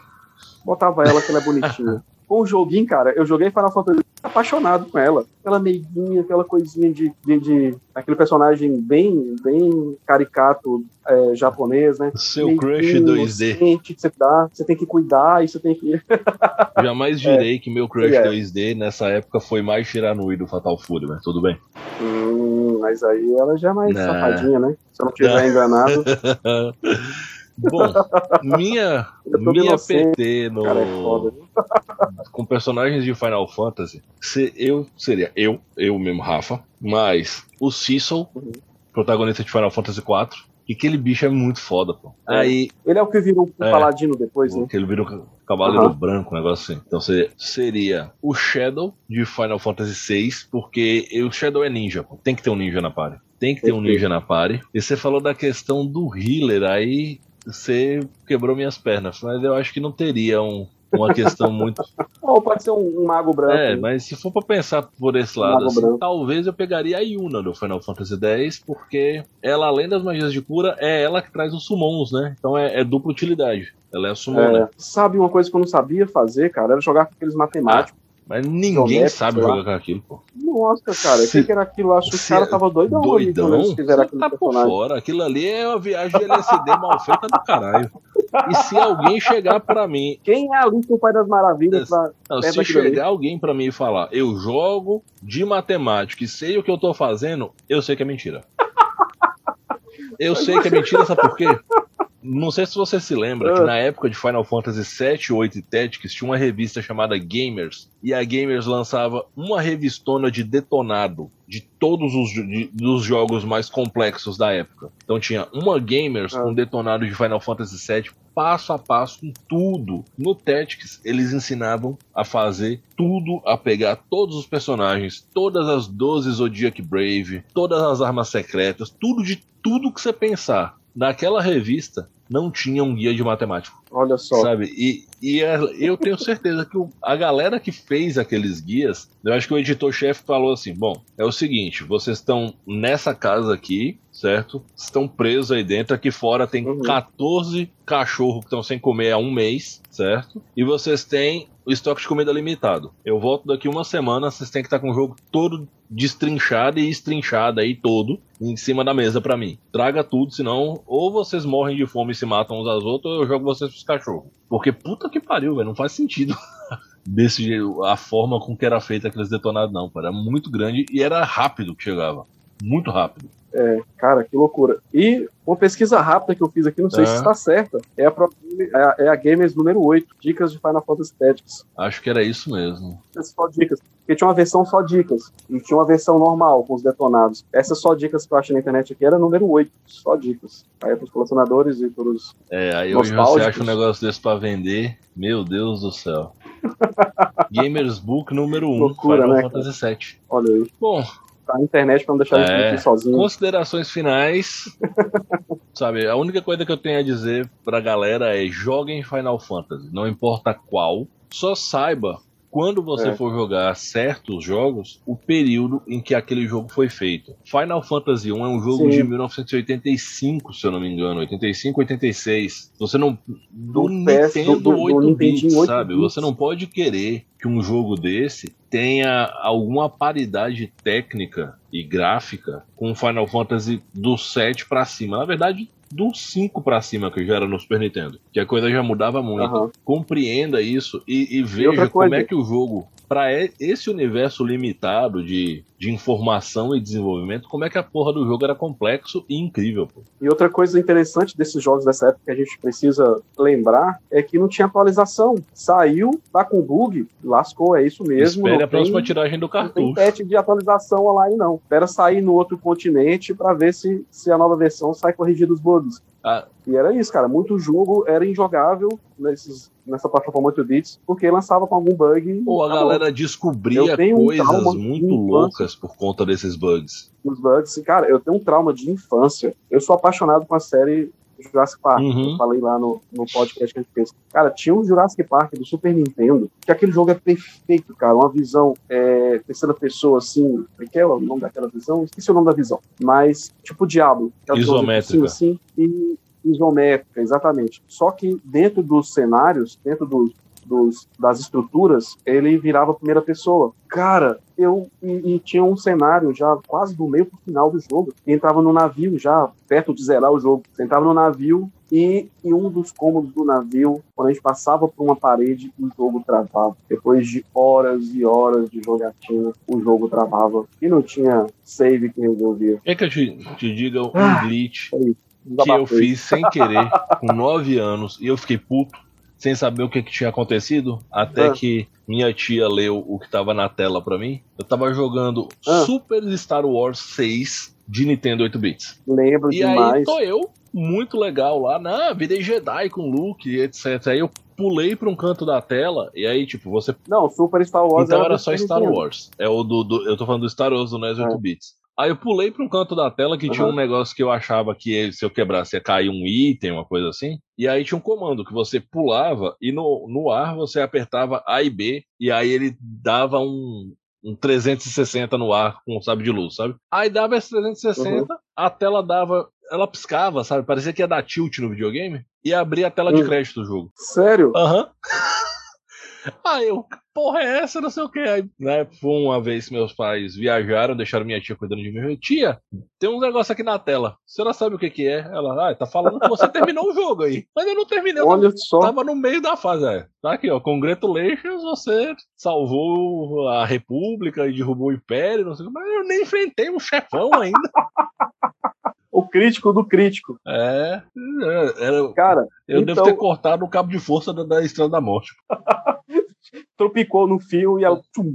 Botava ela que ela é bonitinha. <laughs> Com o joguinho, cara, eu joguei Final Fantasy apaixonado com ela. Aquela meiguinha, aquela coisinha de, de, de- aquele personagem bem, bem caricato é, japonês, né? Seu crush Meiguinho, 2D. inocente, que você dá, você tem que cuidar e você tem que. <laughs> Jamais direi que meu crush É. 2D nessa época foi mais Shiranui do Fatal Fury, mas tudo bem. Hum, mas aí ela já é mais Não. safadinha, né? Se eu não estiver enganado, <laughs> Bom, minha, <laughs> minha inocente, PT no, cara, é foda. <laughs> com personagens de Final Fantasy, se, eu seria eu, eu mesmo, Rafa, mas o Cecil, Uhum. protagonista de Final Fantasy IV, e aquele bicho é muito foda, pô. É. Aí, Ele é o que virou o É. paladino depois, né? ele vira um cavaleiro Aham. branco, um negócio assim. Então seria, seria o Shadow de Final Fantasy VI, porque o Shadow é ninja, pô. Tem que ter um ninja na party. Tem que ter um ninja na party. E você falou da questão do healer, aí você quebrou minhas pernas, mas eu acho que não teria um- uma questão muito. <laughs> Ou pode ser um, um mago branco. É, né? mas se for pra pensar por esse lado, Mago assim, talvez eu pegaria a Yuna do Final Fantasy X, porque ela, além das magias de cura, é ela que traz os summons, né? Então é, é dupla utilidade. Ela é a summon, né? É, sabe uma coisa que eu não sabia fazer, cara? Era jogar com aqueles matemáticos. Mas ninguém sabe jogar com aquilo, pô. Nossa, cara, o Se- que, era aquilo? Acho que os se- caras estavam doidão, ali Doidão? fizeram Você aquele tá por fora. Aquilo ali é uma viagem de LSD mal feita do caralho. E se alguém chegar pra mim, Quem é ali que o Pai das Maravilhas pra... não, se daquilo ali. chegar alguém pra mim e falar, eu jogo de matemática e sei o que eu tô fazendo, eu sei que é mentira. Eu sei que é mentira, sabe por quê? Não sei se você se lembra que Ah. na época de Final Fantasy 7, 8 e Tactics tinha uma revista chamada Gamers e a Gamers lançava uma revistona de detonado de todos os de- dos jogos mais complexos da época. Então tinha uma Gamers Ah. com detonado de Final Fantasy 7 passo a passo com tudo. No Tactics eles ensinavam a fazer tudo, a pegar todos os personagens, todas as 12 Zodiac Brave, todas as armas secretas, tudo de tudo que você pensar. Naquela revista não tinha um guia de matemática. Olha só. Sabe? E, e é- eu tenho certeza que o- a galera que fez aqueles guias, eu acho que o editor-chefe falou assim: bom, é o seguinte, vocês estão nessa casa aqui, certo? Estão presos aí dentro, aqui fora tem Uhum. 14 cachorros que estão sem comer há um mês, certo? E vocês têm o estoque de comida limitado. Eu volto daqui uma semana, vocês têm que estar com o jogo todo destrinchado e estrinchado aí todo em cima da mesa pra mim. Traga tudo, senão ou vocês morrem de fome e se matam uns aos outros, ou eu jogo vocês pros cachorros. Porque puta que pariu, velho, não faz sentido. <laughs> Desse jeito, a forma com que era feita aqueles detonados, não, cara. Era muito grande e era rápido que chegava. Muito rápido. É, cara, que loucura. E uma pesquisa rápida que eu fiz aqui, não sei É. se está certa, é a, é a, é a Gamers número 8, Dicas de Final Fantasy Tactics. Acho que era isso mesmo. Essas só dicas. Porque tinha uma versão só dicas. E tinha uma versão normal, com os detonados. Essas só dicas que eu achei na internet aqui era número 8, só dicas. Aí é pros colecionadores e pros. É, aí hoje você acha um negócio desse pra vender. Meu Deus do céu. <laughs> Gamers Book número 1, Loucura, Final né, Fantasy VII. Olha aí. Bom, Tá na internet pra não deixar a gente É. aqui sozinho. Considerações finais. <laughs> Sabe, a única coisa que eu tenho a dizer pra galera é joguem Final Fantasy, não importa qual. Só saiba, quando você É. for jogar certos jogos, o período em que aquele jogo foi feito. Final Fantasy 1 é um jogo Sim. de 1985, se eu não me engano, 85, 86. Você não do, Do Nintendo do- do 8 Nintendinho bits, 8 sabe? bits. Você não pode querer que um jogo desse tenha alguma paridade técnica e gráfica com o Final Fantasy do 7 pra cima. Na verdade, do 5 pra cima que já era no Super Nintendo. Que a coisa já mudava muito. Aham. Compreenda isso e, e veja como é que o jogo, para esse universo limitado de, de informação e desenvolvimento, como é que a porra do jogo era complexo e incrível. Pô. E outra coisa interessante desses jogos dessa época que a gente precisa lembrar é que não tinha atualização. Saiu, tá com bug, lascou, é isso mesmo. Espere não a próxima tem- tiragem do Não tem cartucho. patch de atualização online, não. Espera sair no outro continente pra ver se, se a nova versão sai corrigida os bugs. Ah. E era isso, cara. Muito jogo era injogável nesses, nessa plataforma 8 bits, porque lançava com algum bug. Ou a galera descobria tenho um coisas de muito infância. loucas por conta desses bugs. Os bugs. Cara, eu tenho um trauma de infância. Eu sou apaixonado com a série Jurassic Park. Uhum. Eu falei lá no, no podcast que a gente fez. Cara, tinha um Jurassic Park do Super Nintendo, que aquele jogo é perfeito, cara. Uma visão é, terceira pessoa, assim. É que é o nome daquela visão? Esqueci o nome da visão. Mas, tipo Diablo. de Isométrica. cima, assim, e isométrica, exatamente. Só que dentro dos cenários, dentro dos, dos- das estruturas, ele virava primeira pessoa. Cara, eu e, e tinha um cenário já quase do meio pro final do jogo. Entrava no navio já, perto de zerar o jogo. Você entrava no navio e em um dos cômodos do navio, quando a gente passava por uma parede, o jogo travava. Depois de horas e horas de jogatina, o jogo travava. E não tinha save que resolvia. Quer que eu te, te diga um Ah, glitch É que eu fiz sem querer, com 9 anos, e eu fiquei puto, sem saber o que, que tinha acontecido, até Ah. que minha tia leu o que tava na tela pra mim. Eu tava jogando Ah. Super Star Wars 6 de Nintendo 8 bits. Lembro E demais. aí tô eu, muito legal lá, na virei Jedi com Luke, etc. Aí eu pulei pra um canto da tela, e aí, tipo, você Não, Super Star Wars então era do só Star Nintendo. Wars. É o do, do- eu tô falando do Star Wars do NES 8 É. bits. Aí eu pulei pra um canto da tela que tinha Aham. um negócio que eu achava que ele- se eu quebrasse ia cair um item, uma coisa assim. E aí tinha um comando que você pulava e no, no ar você apertava A e B e aí ele dava um, um 360 no ar com um sabre de luz, sabe? Aí dava esse 360, a tela dava. Ela piscava, sabe? Parecia que ia dar tilt no videogame e abria a tela de Hum. crédito do jogo. Sério? Aham. Aí eu, porra, é essa? Não sei o que. Aí, né, foi uma vez que meus pais viajaram, deixaram minha tia cuidando de mim. Eu tia, tem um negócio aqui na tela. A senhora sabe o que que é? Ela, ah, tá falando que você terminou o jogo aí. Mas eu não terminei, eu Olha só. tava no meio da fase. É. Tá aqui, ó, congratulations, você salvou a república e derrubou o império, não sei o que. Mas eu nem enfrentei um chefão ainda. <laughs> O crítico do crítico. É, é, era- Cara, eu Então- devo ter cortado o cabo de força da, da Estrela da Morte. <laughs> tropicou no fio e ela tchum,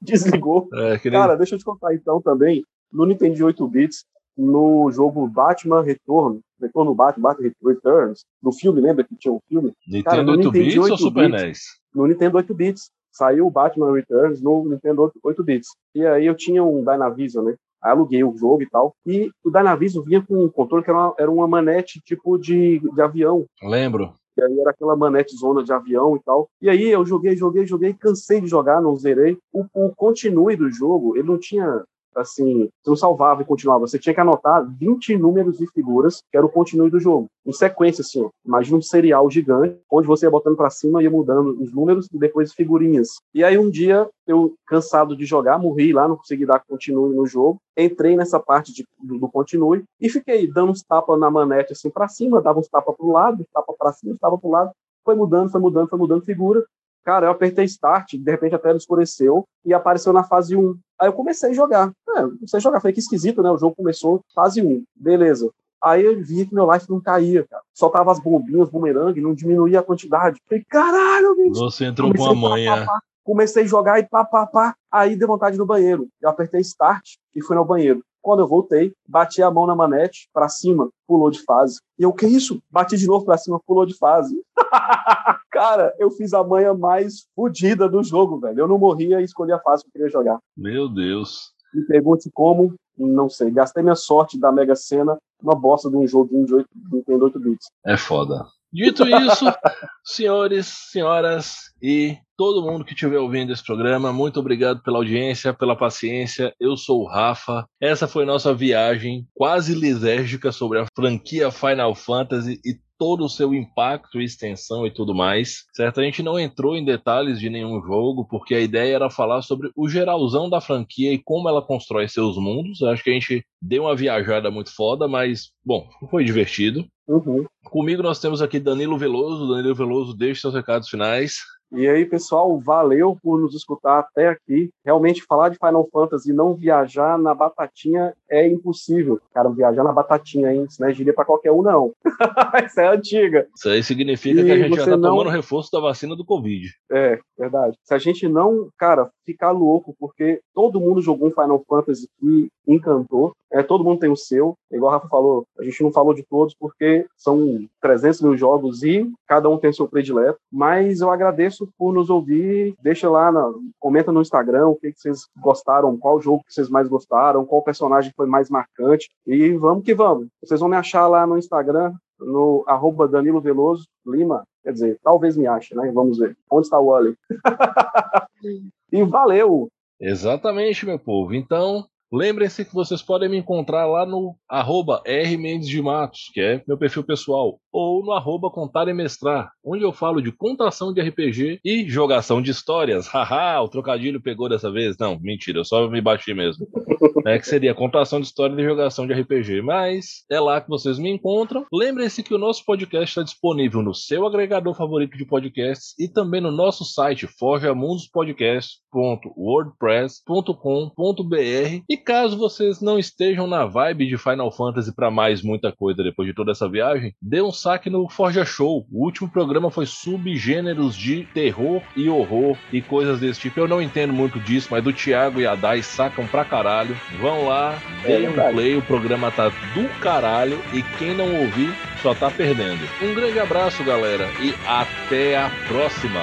desligou. É, nem- Cara, deixa eu te contar então também, no Nintendo de 8 bits, no jogo Batman Retorno, Retorno Batman, Batman Returns, no filme, lembra que tinha um filme? Nintendo no 8 Nintendo bits ou 8 Super bits. NES? No Nintendo 8 bits. Saiu o Batman Returns no Nintendo 8 bits. E aí eu tinha um Dynavision, né? Aluguei o jogo e tal. E o Dynavision vinha com um controle que era uma, era uma manete tipo de, de avião. Lembro. E aí era aquela manete zona de avião e tal. E aí eu joguei, joguei, joguei, cansei de jogar, não zerei. O, o continue do jogo, ele não tinha assim, você não salvava e continuava, você tinha que anotar 20 números e figuras, que era o continue do jogo, em sequência, assim, ó. imagina um serial gigante, onde você ia botando para cima ia mudando os números e depois figurinhas. E aí um dia, eu, cansado de jogar, morri lá, não consegui dar continue no jogo, entrei nessa parte de, do, do continue e fiquei dando uns tapas na manete, assim, para cima, dava uns tapas pro lado, tapa para cima, tapa pro lado, foi mudando, foi mudando, foi mudando figura, Cara, eu apertei Start, de repente a tela escureceu e apareceu na fase 1. Aí eu comecei a jogar. É, comecei a jogar. Falei que esquisito, né? O jogo começou fase 1. Beleza. Aí eu vi que meu life não caía, cara. Soltava as bombinhas, bumerangue, não diminuía a quantidade. Falei, caralho, bicho. Você entrou com a manha. Comecei a jogar e pá, pá, pá. Aí deu vontade no banheiro. Eu apertei Start e fui no banheiro. Quando eu voltei, bati a mão na manete para cima, pulou de fase. E eu, que isso? Bati de novo para cima, pulou de fase. <laughs> Cara, eu fiz a manha mais fodida do jogo, velho. Eu não morria e escolhi a fase que eu queria jogar. Meu Deus. Me pergunte como, não sei. Gastei minha sorte da Mega Sena numa bosta de um joguinho de 8, Nintendo 8 bits. É foda. Dito isso, <laughs> senhores, senhoras e todo mundo que estiver ouvindo esse programa, muito obrigado pela audiência, pela paciência. Eu sou o Rafa. Essa foi nossa viagem quase lisérgica sobre a franquia Final Fantasy e todo o seu impacto e extensão e tudo mais, certo? A gente não entrou em detalhes de nenhum jogo, porque a ideia era falar sobre o geralzão da franquia e como ela constrói seus mundos. acho que a gente deu uma viajada muito foda, mas, bom, foi divertido. Uhum. Comigo nós temos aqui Danilo Veloso. Danilo Veloso, deixe seus recados finais. E aí, pessoal, valeu por nos escutar até aqui. Realmente, falar de Final Fantasy e não viajar na batatinha é impossível. Cara, viajar na batatinha, hein? Isso não é gíria pra qualquer um, não. <laughs> Isso é antiga. Isso aí significa e que a gente já tá não... tomando reforço da vacina do Covid. É, verdade. Se a gente não, cara, ficar louco, porque todo mundo jogou um Final Fantasy que encantou, é, todo mundo tem o seu, igual o Rafa falou, a gente não falou de todos porque são 300 mil jogos e cada um tem seu predileto, mas eu agradeço por nos ouvir, deixa lá, na, comenta no Instagram o que, que vocês gostaram, qual jogo que vocês mais gostaram, qual personagem foi mais marcante, e vamos que vamos. Vocês vão me achar lá no Instagram, no arroba Danilo Veloso Lima, quer dizer, talvez me ache, né? Vamos ver. Onde está o Wally? <laughs> e valeu! Exatamente, meu povo. Então, Lembrem-se que vocês podem me encontrar lá no arroba Mendes de Matos, que é meu perfil pessoal, ou no arroba Contar e Mestrar, onde eu falo de contação de RPG e jogação de histórias. <laughs> Haha, o trocadilho pegou dessa vez? Não, mentira, eu só me bati mesmo. <laughs> É que seria contação de história e jogação de RPG, mas é lá que vocês me encontram. Lembrem-se que o nosso podcast está disponível no seu agregador favorito de podcasts e também no nosso site forjamundospodcast.wordpress.com.br e caso vocês não estejam na vibe de Final Fantasy para mais muita coisa depois de toda essa viagem, dê um saque no Forja Show. O último programa foi subgêneros de terror e horror e coisas desse tipo. Eu não entendo muito disso, mas do Thiago e a Dai sacam pra caralho. Vão lá, deem um play, o programa tá do caralho e quem não ouvir só tá perdendo. Um grande abraço, galera, e até a próxima.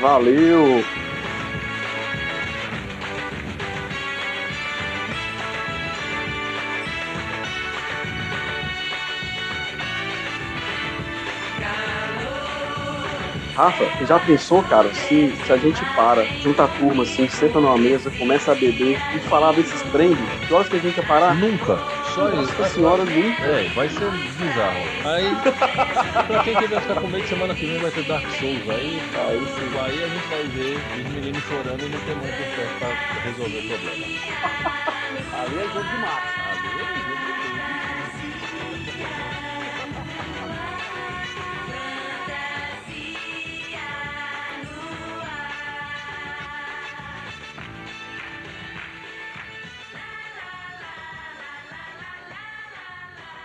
Valeu! Rafa, já pensou, cara, se, se a gente para, junta a turma assim, senta numa mesa, começa a beber e falar desses trends, que horas que a gente ia parar? Nunca. Só isso. Nossa senhora, nunca. É, vai ser bizarro. Aí, pra quem quiser ficar com medo, semana que vem vai ter Dark Souls. Aí, aí, sim. aí a gente vai ver os meninos chorando e não tem muito tempo pra resolver o problema. <laughs> Ali é jogo de massa. Ali é jogo